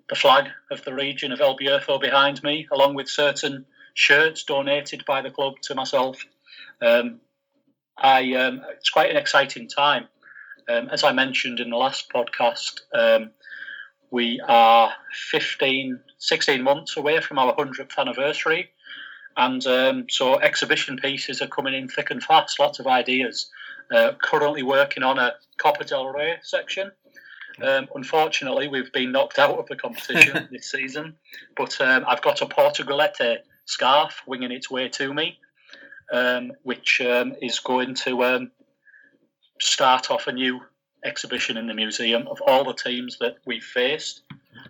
the flag of the region of El Bierzo behind me, along with certain shirts donated by the club to myself. Um, I um, it's quite an exciting time. Um, as I mentioned in the last podcast, we are 15, 16 months away from our 100th anniversary. And um, so exhibition pieces are coming in thick and fast, lots of ideas. Uh, currently working on a Copa del Rey section. Um, unfortunately, we've been knocked out of the competition this season, but um, I've got a Portugalete scarf winging its way to me, um, which um, is going to um, start off a new exhibition in the museum of all the teams that we've faced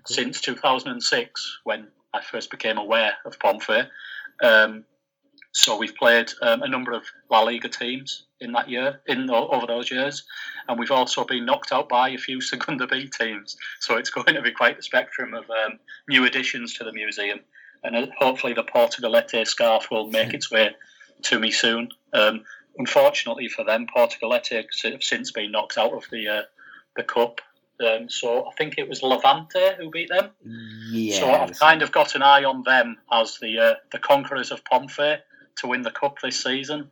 since 2006 when I first became aware of Pomfret. Um, so we've played um, a number of La Liga teams in that year, in over those years, and we've also been knocked out by a few Segunda B teams. So it's going to be quite the spectrum of um, new additions to the museum, and uh, hopefully the Portugalete scarf will make its way to me soon. Um, unfortunately for them, Portugalete have since been knocked out of the uh, the cup. Um, so I think it was Levante who beat them. Yeah. So I've kind of got an eye on them as the uh, the conquerors of Pomfret to win the cup this season.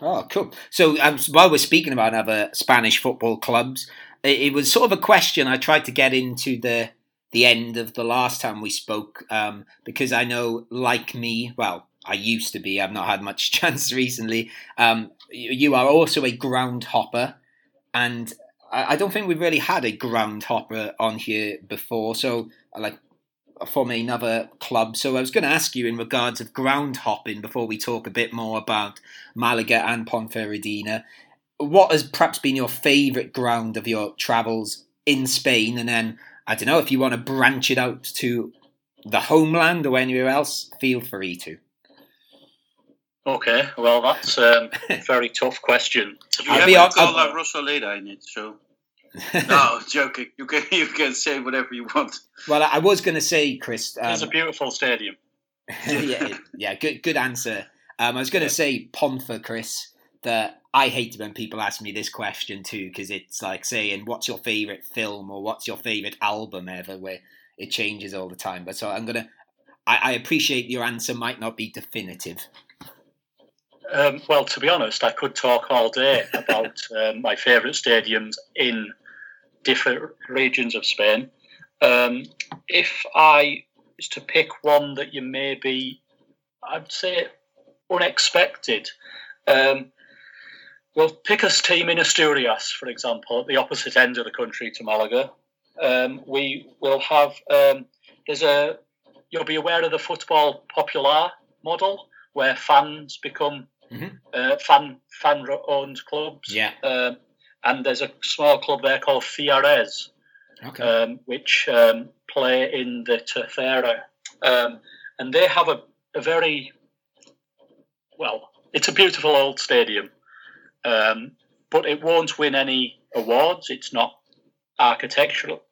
Oh, cool. So um, while we're speaking about other Spanish football clubs, it, it, was sort of a question I tried to get into the the end of the last time we spoke um, because I know, like me, well, I used to be. I've not had much chance recently. Um, you, you are also a ground hopper, and I, don't think we've really had a ground hopper on here before. So, like from another club. So I was going to ask you in regards of ground hopping before we talk a bit more about Malaga and Ponferradina. What has perhaps been your favourite ground of your travels in Spain? And then I don't know if you want to branch it out to the homeland or anywhere else. Feel free to. Okay, well that's um, a very tough question. You I'll be on, call La Rosaleda in it, so no, joking. You can you can say whatever you want. Well, I was going to say, Chris. Um, it's a beautiful stadium. yeah, yeah, good good answer. Um, I was going to yeah. say Ponfa, Chris. That I hate when people ask me this question too, because it's like saying, "What's your favorite film?" or "What's your favorite album ever?" Where it changes all the time. But so I'm gonna. I, I appreciate your answer might not be definitive. Um, well, to be honest, I could talk all day about um, my favourite stadiums in different regions of Spain. Um, if I was to pick one that you maybe, I'd say unexpected, um, well, pick a team in Asturias, for example, at the opposite end of the country to Malaga. Um, we will have, um, there's a, you'll be aware of the football popular model where fans become mm-hmm. uh, fan fan owned clubs. Yeah. Um, and there's a small club there called Ceares, okay. um, which um, play in the Tercera, um, and they have a, a, very well. It's a beautiful old stadium, um, but it won't win any awards. It's not architectural,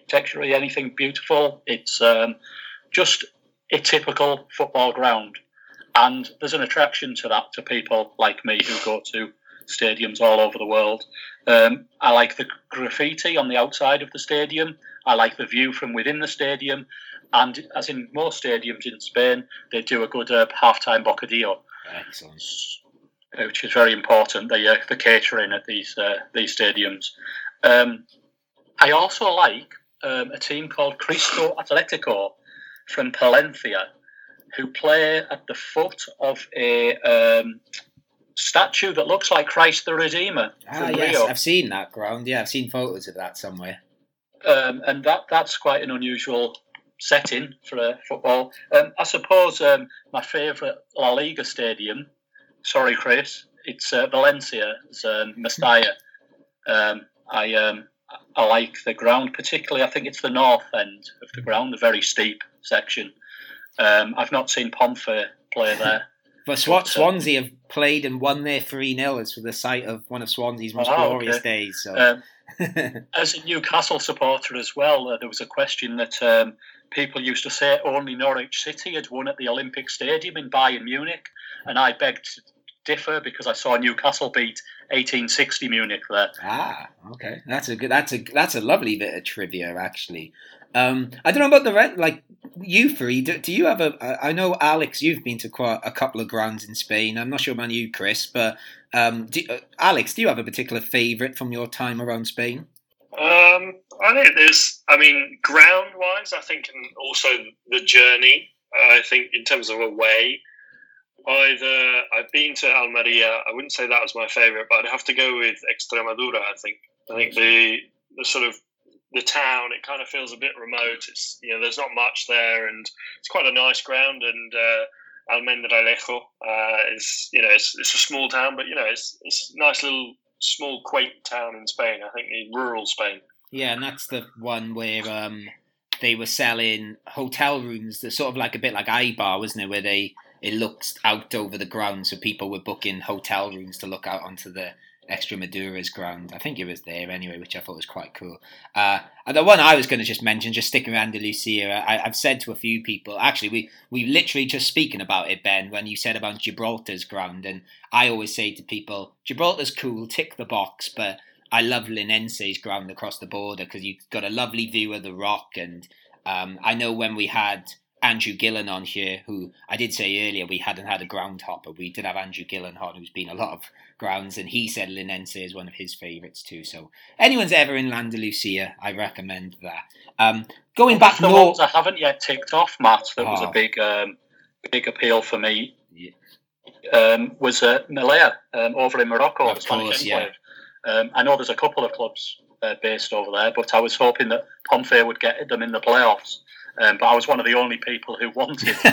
architecturally anything beautiful. It's um, just a typical football ground, and there's an attraction to that to people like me who go to stadiums all over the world. Um, I like the graffiti on the outside of the stadium. I like the view from within the stadium. And as in most stadiums in Spain, they do a good uh, halftime bocadillo. Excellent. which is very important. The uh, the catering at these uh, these stadiums. Um, I also like um, a team called Cristo Atletico from Palencia, who play at the foot of a um, statue that looks like Christ the Redeemer. Ah, yes, Rio. I've seen that ground. Yeah, I've seen photos of that somewhere. um, and that that's quite an unusual setting for uh, football. Um, I suppose um, my favourite La Liga stadium. Sorry, Chris. It's uh, Valencia. It's um, Mestalla. Um, I um, I like the ground, particularly. I think it's the north end of the ground, the very steep section. Um, I've not seen Pompey play there. But Swan- But, Swansea have played and won their 3 0 as for the site of one of Swansea's most Oh, glorious okay. days. So. Um, as a Newcastle supporter as well, uh, there was a question that um, people used to say only Norwich City had won at the Olympic Stadium in Bayern Munich, and I begged to differ because I saw Newcastle beat 1860 Munich there. Ah, okay. That's a good. That's a that's a lovely bit of trivia, actually. Um, I don't know about the rest. Like you three, do, do you have a? I know Alex, you've been to quite a couple of grounds in Spain. I'm not sure about you, Chris, but um, do, uh, Alex, do you have a particular favourite from your time around Spain? Um, I think there's, I mean, ground wise, I think, and also the journey. I think in terms of away, either I've been to Almeria. I wouldn't say that was my favourite, but I'd have to go with Extremadura. I think. I think the the sort of the town it kind of feels a bit remote. It's you know there's not much there, and it's quite a nice ground. And uh, Almendralejo uh, is you know it's, it's a small town, but you know it's it's a nice little small quaint town in Spain. I think in rural Spain. Yeah, and that's the one where um, they were selling hotel rooms. They're sort of like a bit like Eibar, wasn't it? Where they it looks out over the ground, so people were booking hotel rooms to look out onto the Extremadura's ground. I think it was there anyway, which I thought was quite cool. Uh, and the one I was going to just mention, just sticking around Andalusia, I, I've said to a few people, actually, we we literally just speaking about it, Ben, when you said about Gibraltar's ground, and I always say to people, Gibraltar's cool, tick the box, but I love Linense's ground across the border because you've got a lovely view of the rock, and um, I know when we had. Andrew Gillen on here, who I did say earlier we hadn't had a ground hopper. We did have Andrew Gillen on, who's been a lot of grounds, and he said Linense is one of his favourites too. So anyone's ever in Landalusia, I recommend that. Um, going back the north, ones I haven't yet ticked off, Matt, that was Oh. a big um, big appeal for me. Yeah. Um, was uh, Melilla um, over in Morocco, Of course, yeah. Um, I know there's a couple of clubs uh, based over there, but I was hoping that Pompey would get them in the playoffs. Um, but I was one of the only people who wanted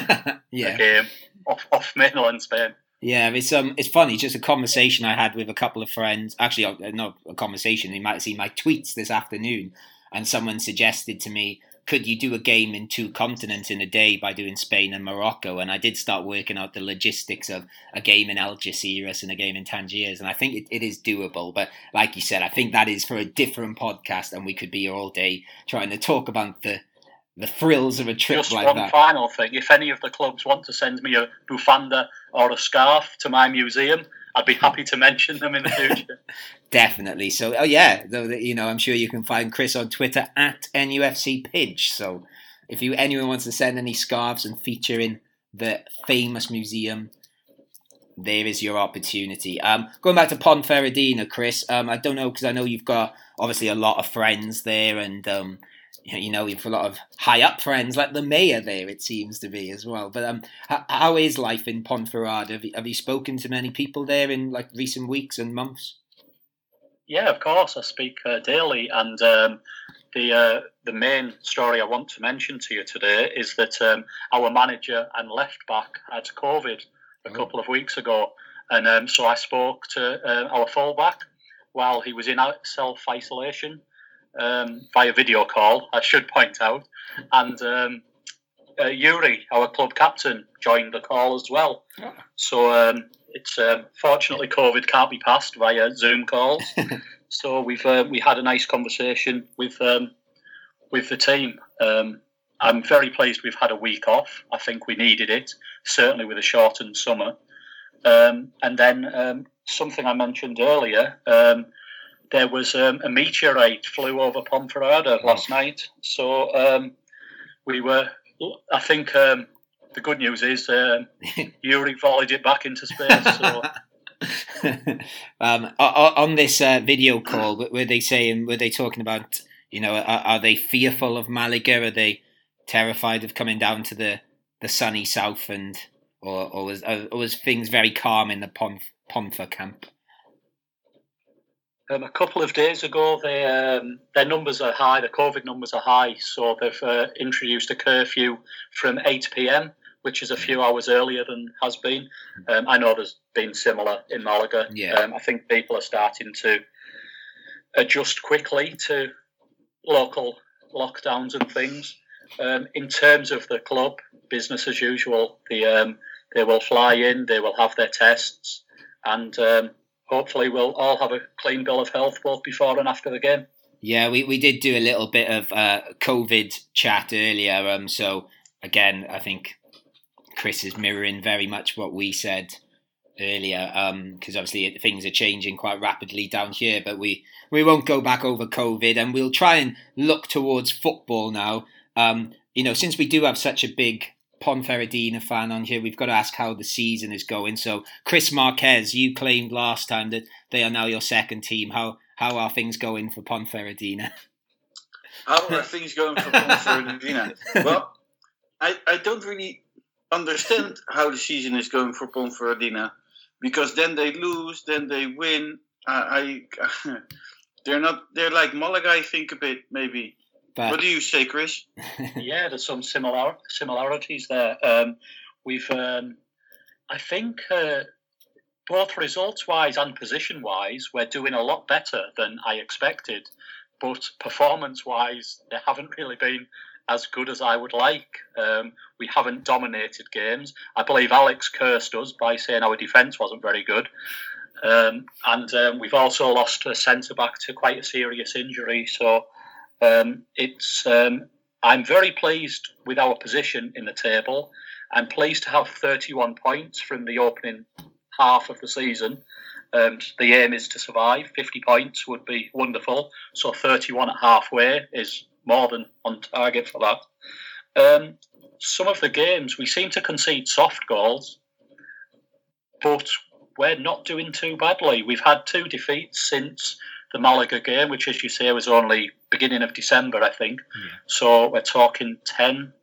yeah. a game off, off mainland Spain. Yeah, it's um, it's funny. Just a conversation I had with a couple of friends. Actually, uh, not a conversation. You might seen my tweets this afternoon, and someone suggested to me, "Could you do a game in two continents in a day by doing Spain and Morocco?" And I did start working out the logistics of a game in Algeciras and a game in Tangiers, and I think it, it is doable. But like you said, I think that is for a different podcast, and we could be here all day trying to talk about the the thrills of a trip Just like one that. final thing: if any of the clubs want to send me a bufanda or a scarf to my museum, I'd be happy to mention them in the future. Definitely. So, oh yeah, though that you know, I'm sure you can find Chris on Twitter at NUFC Pidge. So, if you anyone wants to send any scarves and feature in the famous museum, there is your opportunity. Um, going back to Ponferradina, Chris. Um, I don't know because I know you've got obviously a lot of friends there, and um, you know you've a lot of high up friends like the mayor there. It seems to be as well. But um, how, how is life in Ponferrada? Have you, have you spoken to many people there in like recent weeks and months? Yeah, of course. I speak uh, daily, and um, the uh, the main story I want to mention to you today is that um, our manager and left back had COVID a Oh. couple of weeks ago, and um, so I spoke to uh, our fullback while he was in self isolation um, via video call. I should point out, and um, uh, Yuri, our club captain, joined the call as well. Ah. So um, it's um, fortunately COVID can't be passed via Zoom calls. so we've uh, we had a nice conversation with um, with the team. Um, I'm very pleased we've had a week off. I think we needed it, certainly with a shortened summer. Um, and then um, something I mentioned earlier. Um, there was um, a meteorite flew over Ponferrada last night, so um, we were. I think um, the good news is um, Yuri volleyed it back into space. So um, on this uh, video call, were they saying? Were they talking about? You know, are, are, they fearful of Malaga? Are they terrified of coming down to the, the sunny south? And or or was or was things very calm in the Ponf, Ponfa camp? Um, a couple of days ago, they, um, their numbers are high. The COVID numbers are high, so they've uh, introduced a curfew from 8 p.m which is a few hours earlier than has been. Um, I know there's been similar in Malaga. Yeah. Um, I think people are starting to adjust quickly to local lockdowns and things. Um, in terms of the club, business as usual. The, um, they will fly in, they will have their tests, and um, hopefully we'll all have a clean bill of health both before and after the game. Yeah, we, we did do a little bit of uh, COVID chat earlier. Um, so again, I think Chris is mirroring very much what we said earlier, because um, obviously things are changing quite rapidly down here. But we we won't go back over COVID, and we'll try and look towards football now. Um, you know, since we do have such a big Ponferradina fan on here, we've got to ask how the season is going. So, Chris Marquez, you claimed last time that they are now your second team. How how are things going for Ponferradina? How are things going for Ponferradina? well, I, I don't really understand how the season is going for Ponferradina because then they lose, then they win. I, I they're not they're like Malaga, I think a bit maybe. But, what do you say, Chris? yeah, there's some similar similarities there. Um, we've, um, I think, uh, both results wise and position wise, we're doing a lot better than I expected. But performance wise, they haven't really been as good as I would like. Um, we haven't dominated games. I believe Alex cursed us by saying our defence wasn't very good. Um, and um, we've also lost a centre back to quite a serious injury. So um, it's um, I'm very pleased with our position in the table. I'm pleased to have 31 points from the opening half of the season. Um, the aim is to survive. 50 points would be wonderful. So 31 at halfway is more than on target for that. Um, some of the games we seem to concede soft goals, but we're not doing too badly. We've had two defeats since the Malaga game, which, as you say, was only beginning of December, I think. Yeah. So we're talking 10,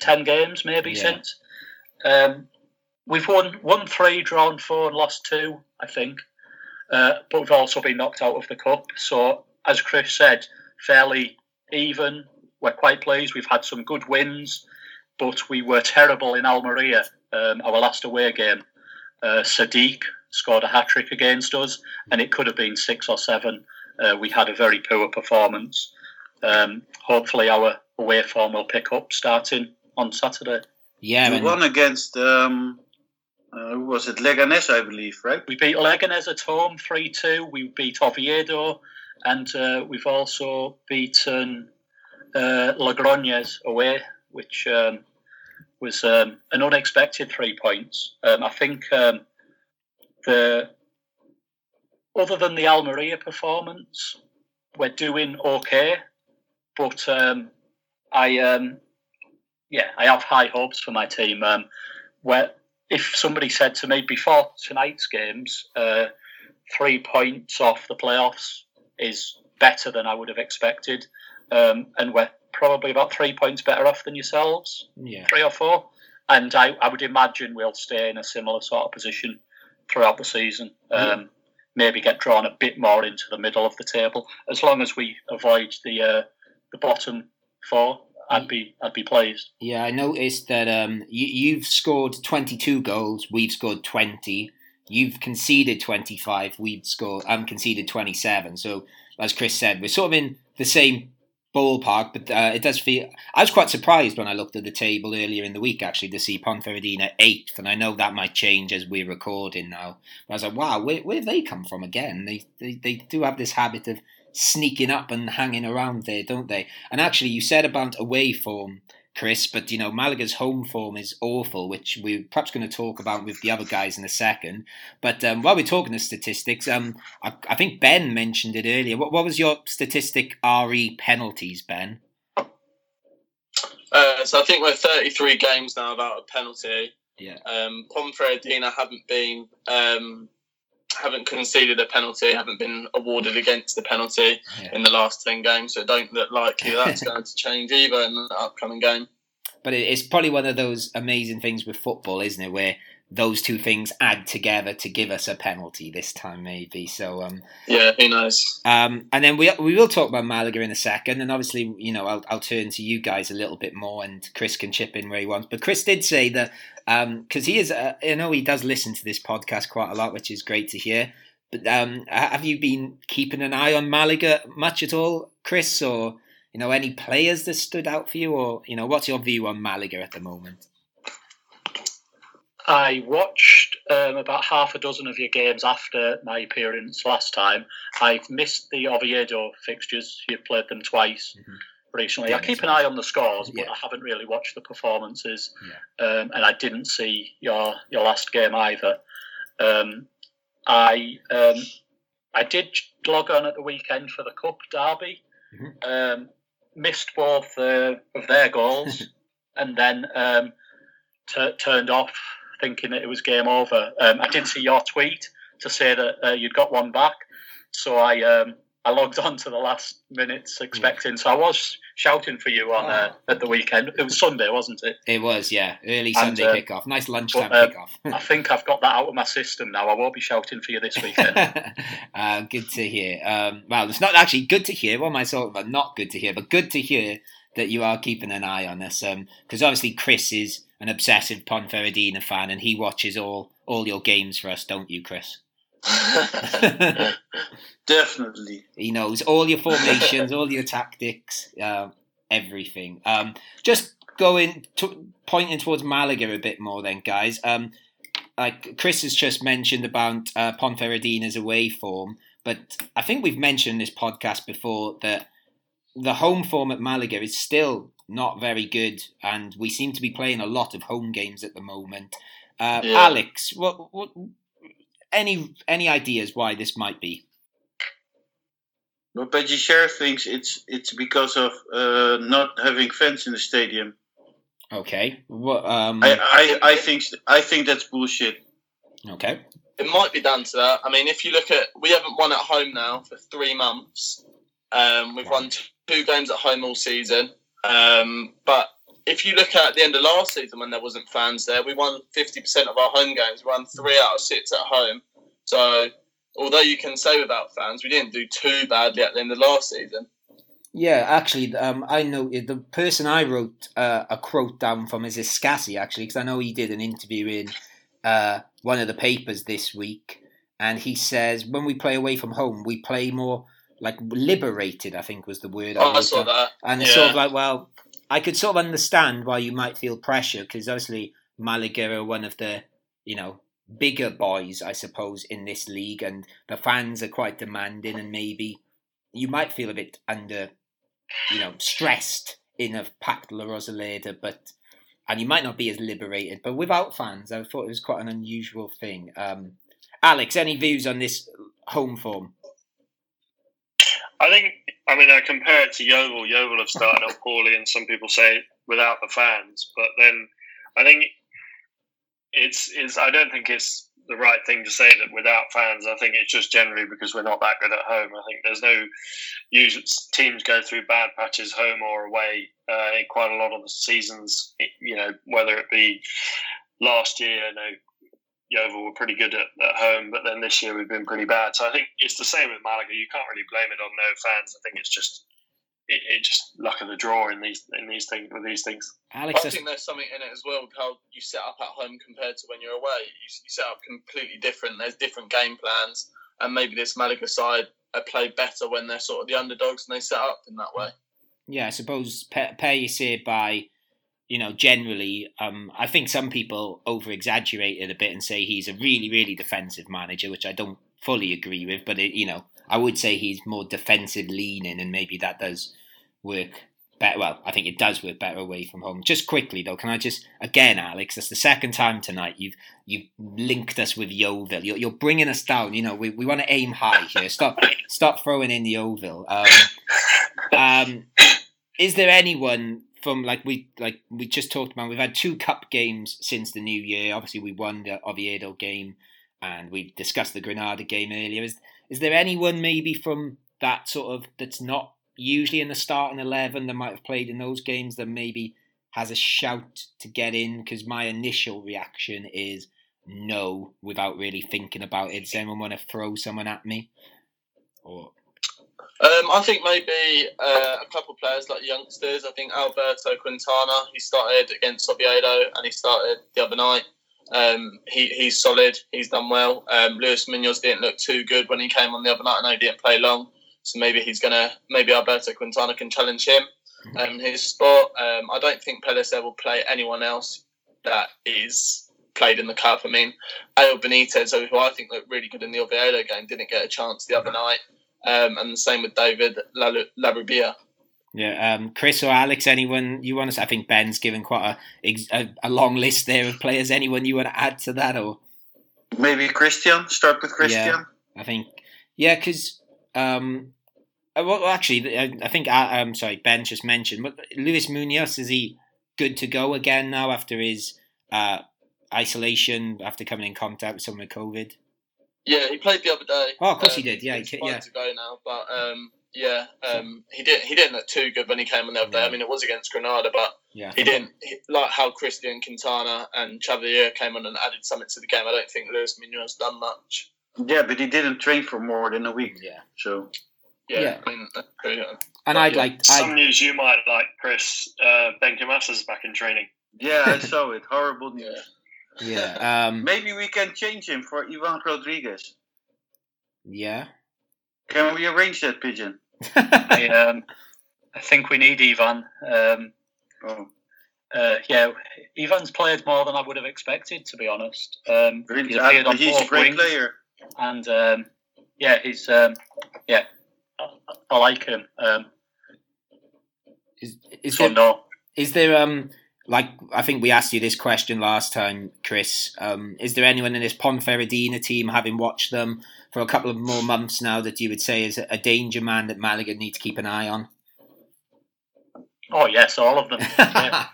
10 games maybe yeah. since. Um, we've won won three, drawn four, and lost two, I think. Uh, but we've also been knocked out of the cup. So, as Chris said, fairly even. We're quite pleased. We've had some good wins, but we were terrible in Almeria, um, our last away game. Uh, Sadiq scored a hat trick against us, and it could have been six or seven. Uh, we had a very poor performance. Um, hopefully, our away form will pick up starting on Saturday. Yeah, we won against um, uh, who was it? Leganes, I believe, right? We beat Leganes at home three two. We beat Oviedo and uh, we've also beaten uh, Logroñés away, which um, was um, an unexpected three points. Um, I think um, the other than the Almeria performance, we're doing okay, but um, I um, yeah I have high hopes for my team. Um, where if somebody said to me before tonight's games, uh, three points off the playoffs is better than I would have expected, um, and we're probably about three points better off than yourselves, yeah. three or four. And I, I would imagine we'll stay in a similar sort of position throughout the season. Um. Maybe get drawn a bit more into the middle of the table, as long as we avoid the uh, the bottom four. I'd be I'd be pleased. Yeah, I noticed that um, you, you've scored 22 goals. We've scored 20 you've conceded 25, we've scored, i um, conceded 27. So, as Chris said, we're sort of in the same ballpark, but uh, it does feel. I was quite surprised when I looked at the table earlier in the week, actually, to see Ponferradina eighth, and I know that might change as we're recording now. But I was like, wow, where, where have they come from again? They, they, they do have this habit of sneaking up and hanging around there, don't they? And actually, you said about away form Chris, but you know Malaga's home form is awful, which we're perhaps going to talk about with the other guys in a second. But um, while we're talking the statistics, um, I, I, think Ben mentioned it earlier. What, what was your statistic RE penalties, Ben? Uh, so I think we're 33 games now without a penalty. Yeah. Um, Ponferradina haven't been um, haven't conceded a penalty, haven't been awarded against the penalty Yeah. in the last ten games. So it don't look likely that's going to change either in the upcoming game. But it's probably one of those amazing things with football, isn't it? Where those two things add together to give us a penalty this time, maybe. So, um, Yeah, who knows? um, and then we we will talk about Malaga in a second, and obviously, you know, I'll I'll turn to you guys a little bit more, and Chris can chip in where he wants. But Chris did say that because he is, uh, you know, he does listen to this podcast quite a lot, which is great to hear. But um, have you been keeping an eye on Malaga much at all, Chris, or you know, any players that stood out for you, or you know, what's your view on Malaga at the moment? I watched um, about half a dozen of your games after my appearance last time. I've missed the Oviedo fixtures. You've played them twice Mhm. recently. Yeah, I keep an eye on the scores, but Yeah. I haven't really watched the performances. Um, and I didn't see your your last game either. Um, I um, I did log on at the weekend for the cup derby. Mhm. Um, missed both uh, of their goals, and then um, t- turned off thinking that it was game over. Um, I did see your tweet to say that uh, you'd got one back, so I um, I logged on to the last minutes expecting. So I was shouting for you on uh, at the weekend. It was Sunday, wasn't it? It was, yeah, early And, Sunday uh, kickoff, nice lunchtime uh, kickoff. I think I've got that out of my system now. I won't be shouting for you this weekend. uh, good to hear. Um, well, it's not actually good to hear. What am I talking about? Not good to hear, but good to hear that you are keeping an eye on us. Because obviously, Chris is an obsessive Ponferradina fan, and he watches all all your games for us, don't you, Chris? Definitely. he knows all your formations, all your tactics, uh, everything. Um, just going to, pointing towards Malaga a bit more, then, guys. Um, like Chris has just mentioned about uh, Ponferradina's away form, but I think we've mentioned this podcast before that the home form at Malaga is still not very good, and we seem to be playing a lot of home games at the moment. Uh, Yeah. Alex, what, what, any any ideas why this might be? But Peggy Sheriff thinks it's it's because of uh, not having fans in the stadium. Okay. What? Um. I, I, I think I think that's bullshit. okay. It might be down to that. I mean, if you look at, we haven't won at home now for three months. Um, we've won two games at home all season. Um, but if you look at the end of last season when there wasn't fans there, we won 50% of our home games. We won three out of six at home. So although you can say without fans, we didn't do too badly at the end of last season. Yeah, actually, um, I know the person I wrote uh, a quote down from is Escassi, actually, because I know he did an interview in uh, one of the papers this week, and he says when we play away from home, we play more like liberated. I think was the word. Oh, I wrote saw that. And it's sort of like, well, I could sort of understand why you might feel pressure because obviously Malaga are one of the, you know, bigger boys, I suppose, in this league, and the fans are quite demanding, and maybe you might feel a bit under, you know, stressed in a packed La Rosaleda, but and you might not be as liberated. But without fans, I thought it was quite an unusual thing. Um, Alex, any views on this home form? I think, I mean, I compare it to Yeovil. Yeovil have started off poorly, and some people say without the fans. But then I think it's, it's I don't think it's the right thing to say that without fans. I think it's just generally because we're not that good at home. I think there's no usual teams go through bad patches home or away uh, in quite a lot of the seasons. You know, whether it be last year, you know, Yeovil were pretty good at, at home, but then this year we've been pretty bad. So I think it's the same with Malaga. You can't really blame it on no fans. I think it's just it, it just luck of the draw in these in these things with these things. Alex, I think there's something in it as well, how you set up at home compared to when you're away. You, you set up completely different. There's different game plans, and maybe this Malaga side uh, play better when they're sort of the underdogs and they set up in that way. yeah, I suppose Pe- Pe say by, you know, generally, um, I think some people over exaggerate it a bit and say he's a really, really defensive manager, which I don't fully agree with. But it, you know, I would say he's more defensive leaning, and maybe that does work better. Well, I think it does work better away from home. Just quickly though, can I just again, Alex? That's the second time tonight you've you've linked us with Yeovil. You're, you're bringing us down. You know, we, we want to aim high here. Stop stop throwing in the Yeovil. Um, um, is there anyone from like we like we just talked about? We've had two cup games since the new year. Obviously, we won the Oviedo game. and we discussed the Granada game earlier. Is is there anyone maybe from that sort of that's not usually in the starting eleven that might have played in those games that maybe has a shout to get in? Because my initial reaction is no, without really thinking about it. Does anyone want to throw someone at me? Or Um, I think maybe uh, a couple of players like youngsters. I think Alberto Quintana. He started against Oviedo and he started the other night. Um, he, he's solid. He's done well. Um, Luis Munoz didn't look too good when he came on the other night. I know he didn't play long, so maybe he's gonna. Maybe Alberto Quintana can challenge him. Um, his spot. Um, I don't think Pellicer will play anyone else that is played in the cup. I mean, Ale Benitez, who I think looked really good in the Oviedo game, didn't get a chance the other night. Um, and the same with David Lalu- Larrubia. yeah, um, Chris or Alex, anyone you want to? I think Ben's given quite a, a a long list there of players. Anyone you want to add to that, or Maybe Christian. Start with Christian. I think yeah, because um, uh, well, well, actually, I, I think uh, um, sorry, Ben just mentioned, but Luis Munoz is he good to go again now after his uh, isolation after coming in contact with someone with COVID? Yeah, he played the other day. Oh, of course he Um, did. Yeah, he it's ca- fine yeah. to go now, but um, yeah, um, he didn't. He didn't look too good when he came on the other day. I mean, it was against Granada, but Yeah, he didn't he, like how Christian Quintana and Xavier came on and added something to the game. I don't think Luis Munoz done much. Yeah, but he didn't train for more than a week. Yeah, So Yeah, Yeah. I mean, that's true, yeah. and I'd Yeah. like Some I news you might like, Chris. Uh, Benkhemassa's back in training. yeah, I saw it. Horrible news. Yeah um Maybe we can change him for Ivan Rodriguez. yeah. Can we arrange that pigeon? I, um, I think we need Ivan. Um, Oh, uh, yeah, Ivan's played more than I would have expected, to be honest. Um, really? he's appeared Uh, on he's a great wings, player. and um, yeah, he's um, yeah, I, I like him. Um, is is so there no, is there um like I think we asked you this question last time, Chris. Um, is there anyone in this Ponferradina team, having watched them for a couple of more months now, that you would say is a danger man that Malaga need to keep an eye on? oh yes, all of them. Yeah.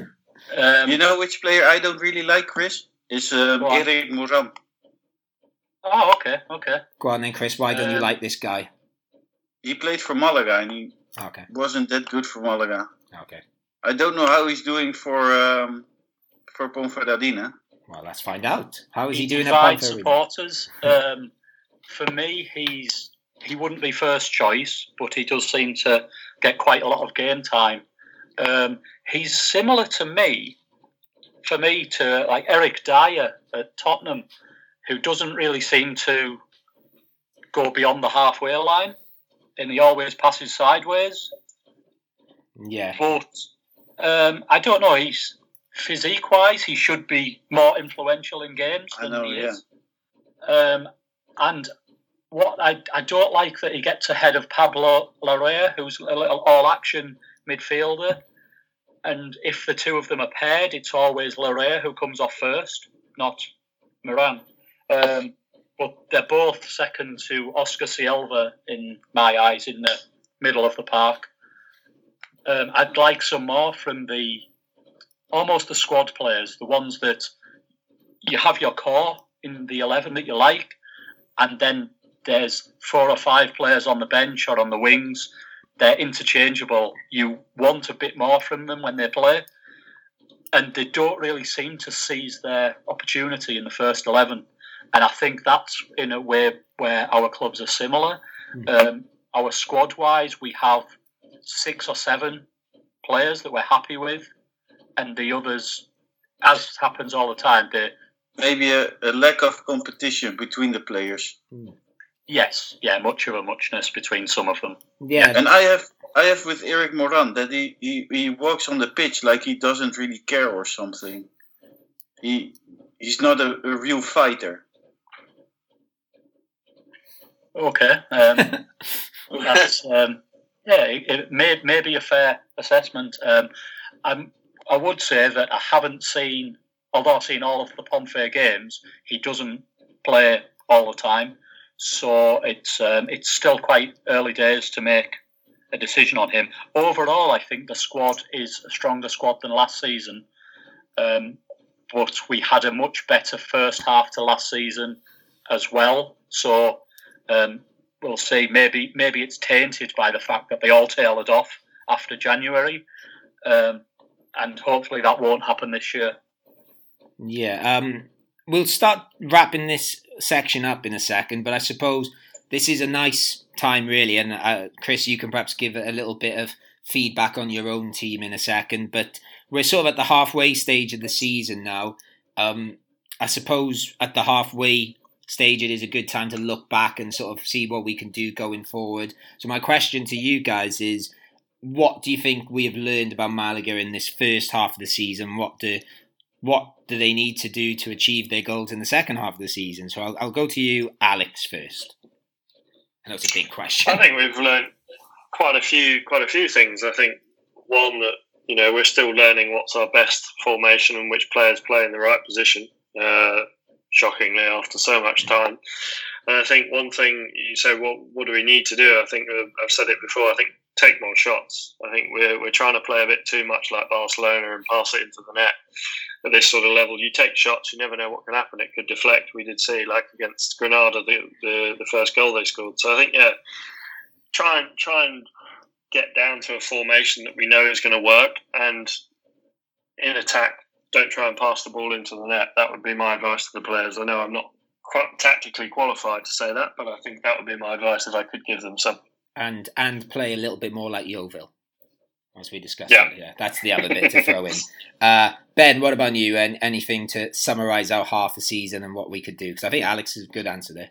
Um, you know which player I don't really like, Chris? Is um, Go. Erik Moran. oh, okay, okay. Go on then, Chris. Why don't you Um, like this guy? He played for Malaga and he Okay, wasn't that good for Malaga. okay. I don't know how he's doing for um, for Ponferradina. Well, let's find out. How is he, doing at divides Ponferradina? supporters. Um, for me, he's he wouldn't be first choice, but he does seem to get quite a lot of game time. Um, he's similar to me, for me, to like Eric Dier at Tottenham, who doesn't really seem to go beyond the halfway line, and he always passes sideways. Yeah, But um, I don't know. He's physique wise, he should be more influential in games than know, he yeah. is. Um, and what I, I don't like that he gets ahead of Pablo Larrea, who's a little all action midfielder. And if the two of them are paired, it's always Larrea who comes off first, not Moran. Um, but they're both second to Oscar Sielva in my eyes in the middle of the park. Um, I'd like some more from the almost the squad players, the ones that you have your core in the eleven that you like, and then there's four or five players on the bench or on the wings. They're interchangeable. You want a bit more from them when they play, and they don't really seem to seize their opportunity in the first eleven. And I think that's in a way where our clubs are similar. Um, our squad wise, we have six or seven players that we're happy with, and the others, as happens all the time, they Maybe a, a lack of competition between the players. yes, yeah, much of a muchness between some of them. yeah. And I have I have with Erik Moran that he, he, he walks on the pitch like he doesn't really care or something. He he's not a, a real fighter. Okay, um, that's um, yeah, it, may may be a fair assessment. Um, I'm, I would say that I haven't seen, although I've seen all of the Pomfrey games, he doesn't play all the time, so it's um, it's still quite early days to make a decision on him. Overall, I think the squad is a stronger squad than last season. Um, but we had a much better first half to last season as well. So um, we'll see. Maybe maybe it's tainted by the fact that they all tailored off after January, um, and hopefully that won't happen this year. Yeah, um, we'll start wrapping this section up in a second, but I suppose this is a nice time, really. And uh, Chris, you can perhaps give a little bit of feedback on your own team in a second, but we're sort of at the halfway stage of the season now. Um, I suppose at the halfway stage, it is a good time to look back and sort of see what we can do going forward. So, my question to you guys is what do you think we have learned about Malaga in this first half of the season? What do what do they need to do to achieve their goals in the second half of the season? So I'll, I'll go to you, Alex, first. Know it's a big question. I think we've learned quite a few quite a few things. I think one that you know we're still learning what's our best formation and which players play in the right position. Uh, shockingly, after so much time, and I think one thing you say, what what do we need to do? I think I've said it before. I think take more shots. I think we're we're trying to play a bit too much like Barcelona and pass it into the net. At this sort of level, you take shots, you never know what can happen. It could deflect. We did see, like against Granada, the the, the first goal they scored. So I think, yeah, try and try and get down to a formation that we know is going to work, and in attack, don't try and pass the ball into the net. That would be my advice to the players. I know I'm not quite tactically qualified to say that, but I think that would be my advice if I could give them some. And and play a little bit more like Yeovil, as we discussed Yeah. earlier. That's the other bit to throw in. Uh, ben, what about you? And anything to summarise our half a season and what we could do? Because I think Alex is a good answer there.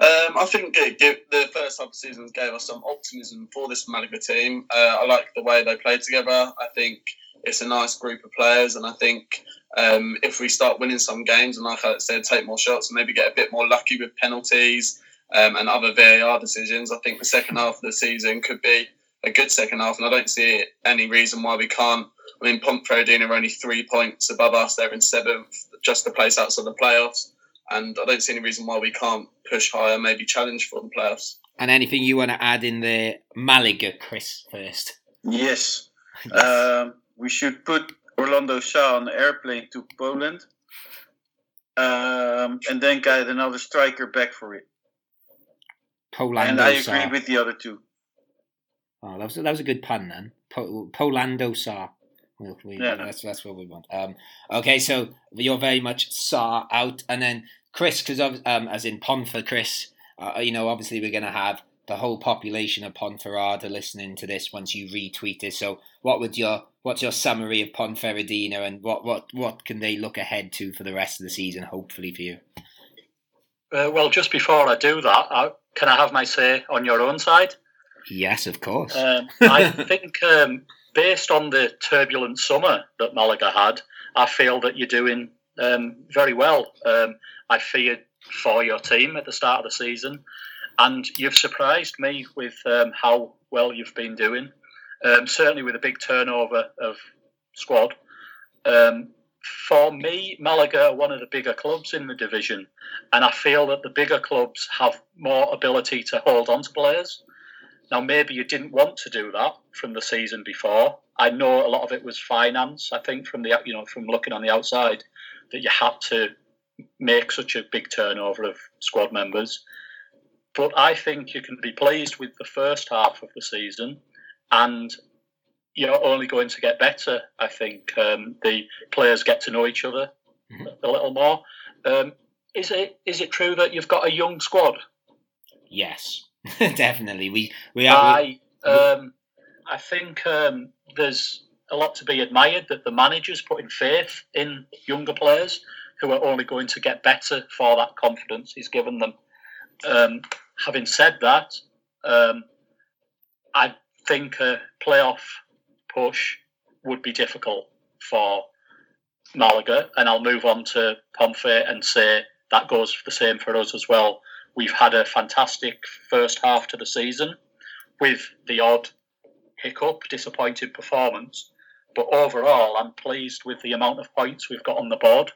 Um, I think it, give, the first half of the season gave us some optimism for this Malaga team. Uh, I like the way they played together. I think it's a nice group of players, and I think um, if we start winning some games, and like I said, take more shots and maybe get a bit more lucky with penalties um, and other VAR decisions, I think the second half of the season could be a good second half, and I don't see any reason why we can't. I mean, Ponferradina are only three points above us; they're in seventh, just the place outside the playoffs and I don't see any reason why we can't push higher, maybe challenge for the playoffs. And anything you want to add in the Malaga, Chris, first? Yes. Um, we should put Orlando Sá on the airplane to Poland. Um, and then get another striker back for it. Polando and I agree Sar. with the other two. Oh, that was that was a good pun then. Po- Polando Sar. We'll, we, Yeah. that's that's what we want. Um, okay, so you're very much Sá out, and then Chris, because um, as in Ponfer, Chris. Uh, you know, obviously we're going to have the whole population of Ponferrada listening to this once you retweet it. So, what would your what's your summary of Ponferradina, and what what what can they look ahead to for the rest of the season? Hopefully for you. Uh, well, just before I do that, I, can I have my say on your own side? Yes, of course. Um, I think, um, based on the turbulent summer that Malaga had, I feel that you're doing um, very well. Um, I feared for your team at the start of the season, and you've surprised me with um, how well you've been doing. Um, certainly with a big turnover of squad. Um, for me, Malaga are one of the bigger clubs in the division, and I feel that the bigger clubs have more ability to hold on to players. Now, maybe you didn't want to do that from the season before. I know a lot of it was finance. I think from the you know from looking on the outside that you had to make such a big turnover of squad members. But I think you can be pleased with the first half of the season, and you're only going to get better. I think um, the players get to know each other Mhm. a little more. Um, is it is it true that you've got a young squad? yes, definitely. We we are. I um, I think um, there's a lot to be admired that the manager's putting faith in younger players who are only going to get better for that confidence he's given them. Um, having said that, um, I think a playoff push would be difficult for Malaga, and I'll move on to Pomfret and say that goes the same for us as well. We've had a fantastic first half to the season with the odd hiccup, disappointed performance. But overall, I'm pleased with the amount of points we've got on the board.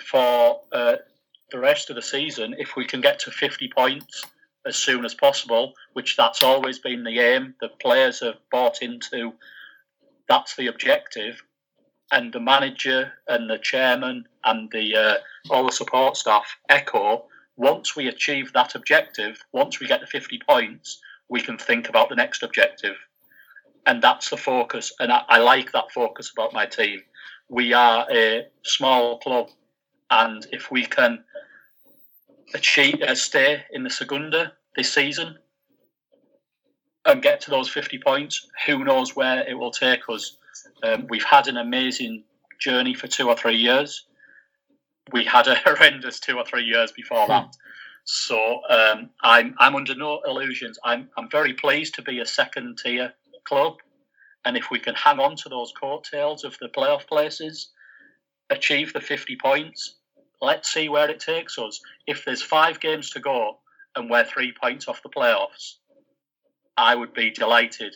For uh, the rest of the season, if we can get to 50 points as soon as possible, which that's always been the aim, the players have bought into that's the objective. and the manager and the chairman and the uh, all the support staff echo. Once we achieve that objective, once we get to 50 points, we can think about the next objective. And that's the focus. And I, I like that focus about my team. We are a small club, and if we can achieve uh, stay in the Segunda this season and get to those 50 points, who knows where it will take us. Um, we've had an amazing journey for two or three years. We had a horrendous two or three years before that. So um, I'm I'm under no illusions. I'm I'm very pleased to be a second tier club, and if we can hang on to those coattails of the playoff places, achieve the 50 points, let's see where it takes us. If there's five games to go and we're three points off the playoffs, I would be delighted.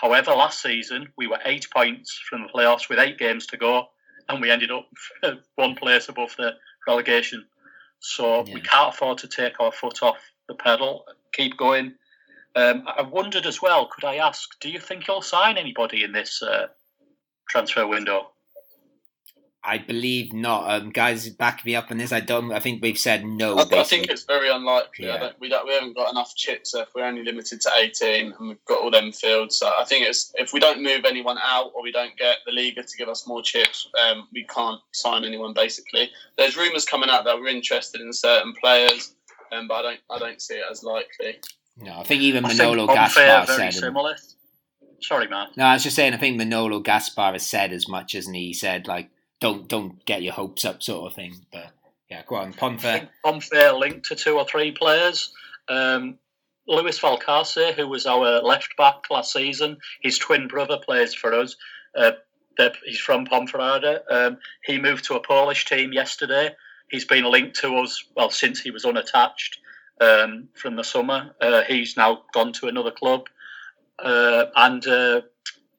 However, last season we were eight points from the playoffs with eight games to go, and we ended up one place above the relegation. So yeah. we can't afford to take our foot off the pedal. Keep going. Um, I wondered as well. Could I ask? Do you think you'll sign anybody in this uh, transfer window? I believe not. Um, guys, back me up on this. I don't. I think we've said no. I, I think it's very unlikely. Yeah. we don't, we haven't got enough chips if we're only limited to eighteen, and we've got all them fields. So I think it's if we don't move anyone out or we don't get the Liga to give us more chips, um, we can't sign anyone. Basically, there's rumours coming out that we're interested in certain players, um, but I don't. I don't see it as likely. No, I think even Manolo Gaspar said. Similar. Sorry, man. No, I was just saying. I think Manolo Gaspar has said as much as he said like don't don't get your hopes up, sort of thing. But yeah, go on, Ponfe. Ponfe linked to two or three players. Um, Luis Valcarce, who was our left back last season, his twin brother plays for us. Uh, he's from Ponferrada. Um, he moved to a Polish team yesterday. He's been linked to us well since he was unattached um, from the summer. Uh, he's now gone to another club, uh, and uh,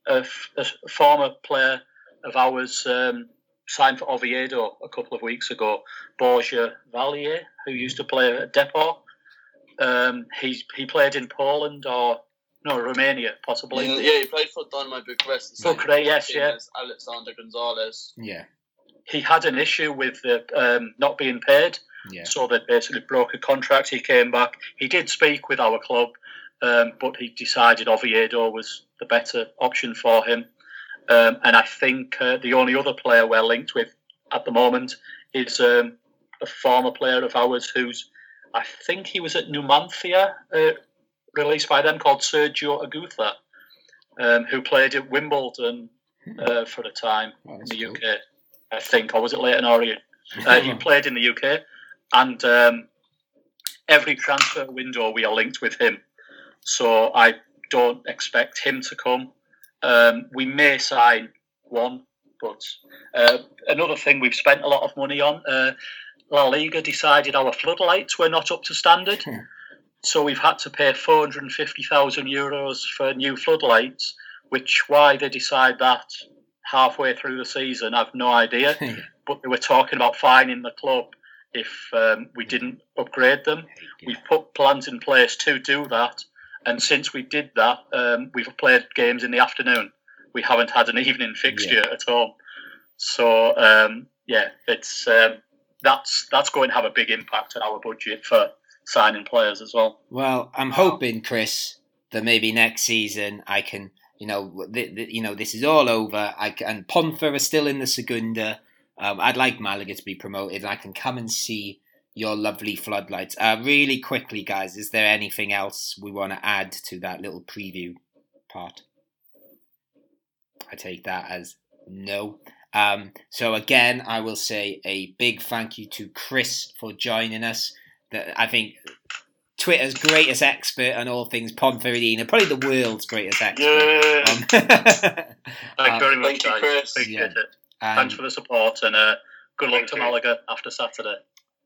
a, a, former player of ours, um, signed for Oviedo a couple of weeks ago, Borja Valle, who used to play at Depor. Um, he he played in Poland or no Romania possibly. Yeah, he played for Dinamo Bucharest. Bucharest, yes, yeah. Alexander Gonzalez. Yeah. He had an issue with the, um, not being paid, yeah. so they basically broke a contract. He came back. He did speak with our club, um, but he decided Oviedo was the better option for him. Um, and I think uh, the only other player we're linked with at the moment is um, a former player of ours who's, I think he was at Numancia, uh, released by them, called Sergio Aguza, um, who played at Wimbledon uh, for a time oh, in the cool. UK, I think, or was it Leyton Orient? Uh, he played in the UK, and um, every transfer window we are linked with him. So I don't expect him to come. Um, we may sign one, but uh, another thing we've spent a lot of money on. Uh, La Liga decided our floodlights were not up to standard, hmm. so we've had to pay 450,000 euros for new floodlights. Which why they decide that halfway through the season, I've no idea. Hmm. but they were talking about fining the club if um, we didn't upgrade them. We've put plans in place to do that, and since we did that, um, we've played games in the afternoon. We haven't had an evening fixture yeah. at all. So um, yeah, it's um, that's that's going to have a big impact on our budget for signing players as well. Well, I'm hoping, Chris, that maybe next season I can, you know, th- th- you know, this is all over. I can, and Ponfer is still in the Segunda. Um, I'd like Malaga to be promoted. I can come and see your lovely floodlights. Uh, really quickly, guys, is there anything else we want to add to that little preview part? I take that as no. Um, so again, I will say a big thank you to Chris for joining us. That I think Twitter's greatest expert on all things Ponferradina, probably the world's greatest expert. Yeah. Um, Thank you very much, guys. Appreciate yeah. it. Um, Thanks for the support and uh, good luck to Malaga after Saturday.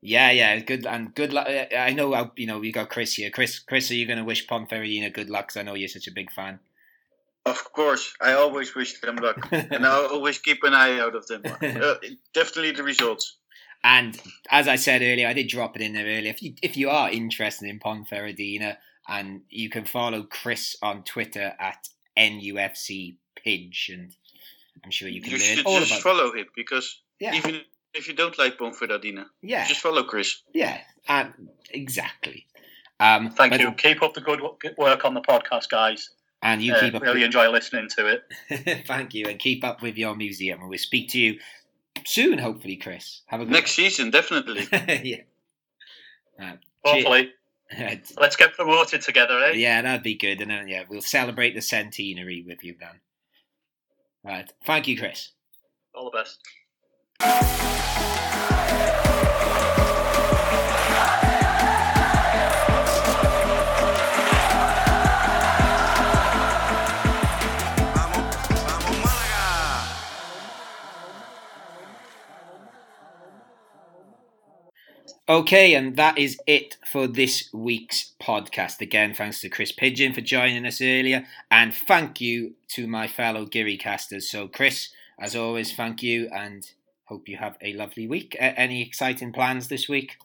Yeah, yeah, good and good luck. I know, you know, we got Chris here. Chris, Chris, are you going to wish Ponferradina good luck? Because I know you're such a big fan. Of course, I always wish them luck, and I always keep an eye out of them. Uh, definitely the results. And as I said earlier, I did drop it in there earlier. If you if you are interested in Ponferradina, and you can follow Chris on Twitter at nufc pidge and I'm sure you can You learn should all just about. follow him because yeah, even if you don't like Bonfredadina, yeah, just follow Chris. yeah, uh, exactly. Um, Thank but- you. Keep up the good work on the podcast, guys. And you Uh, keep up. really enjoy listening to it. Thank you, and keep up with your museum. And we'll speak to you soon, hopefully, Chris. Have a good Next season, definitely. yeah. Uh, Hopefully, cheer- let's get promoted together, eh? yeah, that'd be good. And then, yeah, we'll celebrate the centenary with you then. Right. Thank you, Chris. All the best. Okay, and that is it for this week's podcast. Again, thanks to Chris Pigeon for joining us earlier, and thank you to my fellow Geary casters. So, Chris, as always, thank you, and hope you have a lovely week. A- any exciting plans this week?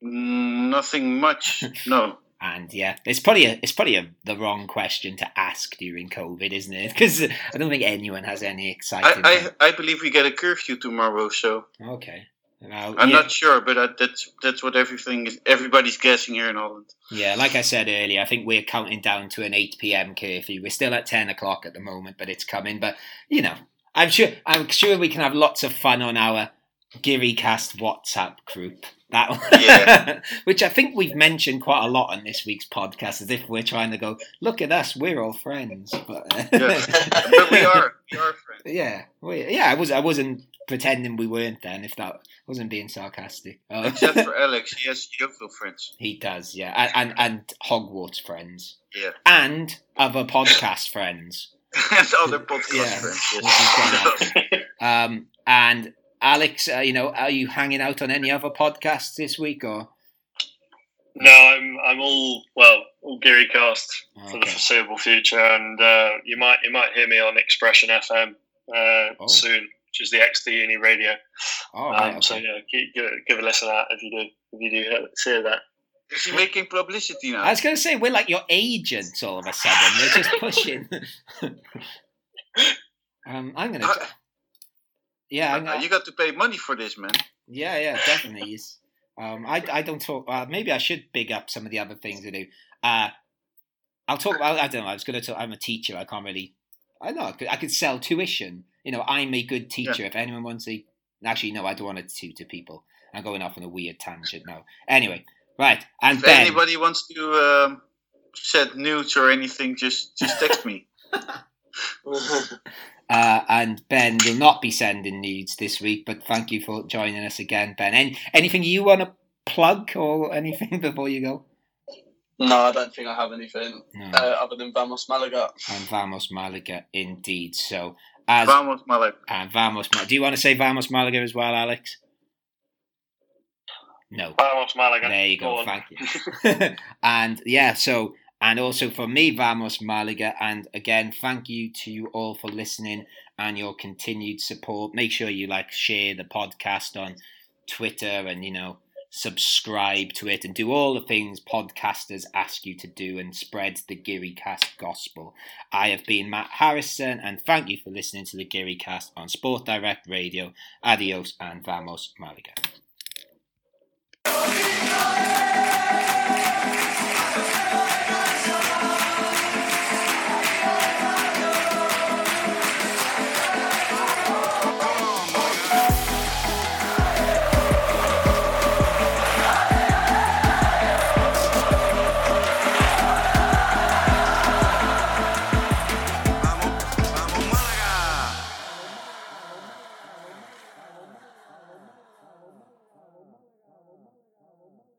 Nothing much. No. And yeah, it's probably a, it's probably a, the wrong question to ask during COVID, isn't it? Because I don't think anyone has any I, exciting. I, I believe we get a curfew tomorrow, so okay. Well, I'm yeah, not sure, but I, that's that's what everything is, everybody's guessing here in Holland. yeah, like I said earlier, I think we're counting down to an eight PM curfew. We're still at ten o'clock at the moment, but it's coming. But you know, I'm sure I'm sure we can have lots of fun on our GearyCast WhatsApp group. That Yeah. which I think we've mentioned quite a lot on this week's podcast, as if we're trying to go, look at us, we're all friends. But, Yeah. but we are we are friends. Yeah, we, yeah. I was I wasn't pretending we weren't then. If that wasn't being sarcastic. Oh. Except for Alex, he has Yeovil friends. he does, yeah, and, and and Hogwarts friends, Yeah. and other podcast friends. And other podcast Yeah. friends. Which is. Um, and Alex, uh, you know, are you hanging out on any other podcasts this week or? No, I'm I'm all well, all Geary cast for the foreseeable future, and uh, you might you might hear me on Expression FM uh, Oh. soon, which is the XD Uni Radio. Oh, right, um, So yeah, keep, give, give a listen out if you do if you do hear, hear that. Is he making publicity now? I was going to say we're like your agents all of a sudden. We're just pushing. um, I'm gonna. Uh, Yeah, uh, you got to pay money for this, man. Yeah, yeah, definitely. Um, I, I don't talk. Uh, maybe I should big up some of the other things I do. Uh, I'll talk about. I don't know. I was going to talk. I'm a teacher. I can't really. I know. I could, I could sell tuition. You know, I'm a good teacher. If anyone wants to. Actually, no, I don't want to tutor people. I'm going off on a weird tangent now. Anyway, right. And If Ben. anybody wants to um, send nudes or anything, just just text me. Uh, and Ben will not be sending nudes this week, but thank you for joining us again, Ben. Any, anything you want to plug or anything before you go? No, I don't think I have anything No. uh, other than Vamos Malaga. and Vamos Malaga indeed. So as Vamos, Malaga. And Vamos, Malaga. do you want to say Vamos Malaga as well, Alex? No. Vamos Malaga. There you go. on. Thank you. and yeah, so and also for me, Vamos Malaga, and again, thank you to you all for listening and your continued support. Make sure you like share the podcast on Twitter and you know subscribe to it and do all the things podcasters ask you to do and spread the GearyCast gospel. I have been Matt Harrison and thank you for listening to the GearyCast on Sport Direct Radio. Adios and Vamos Malaga. Okay.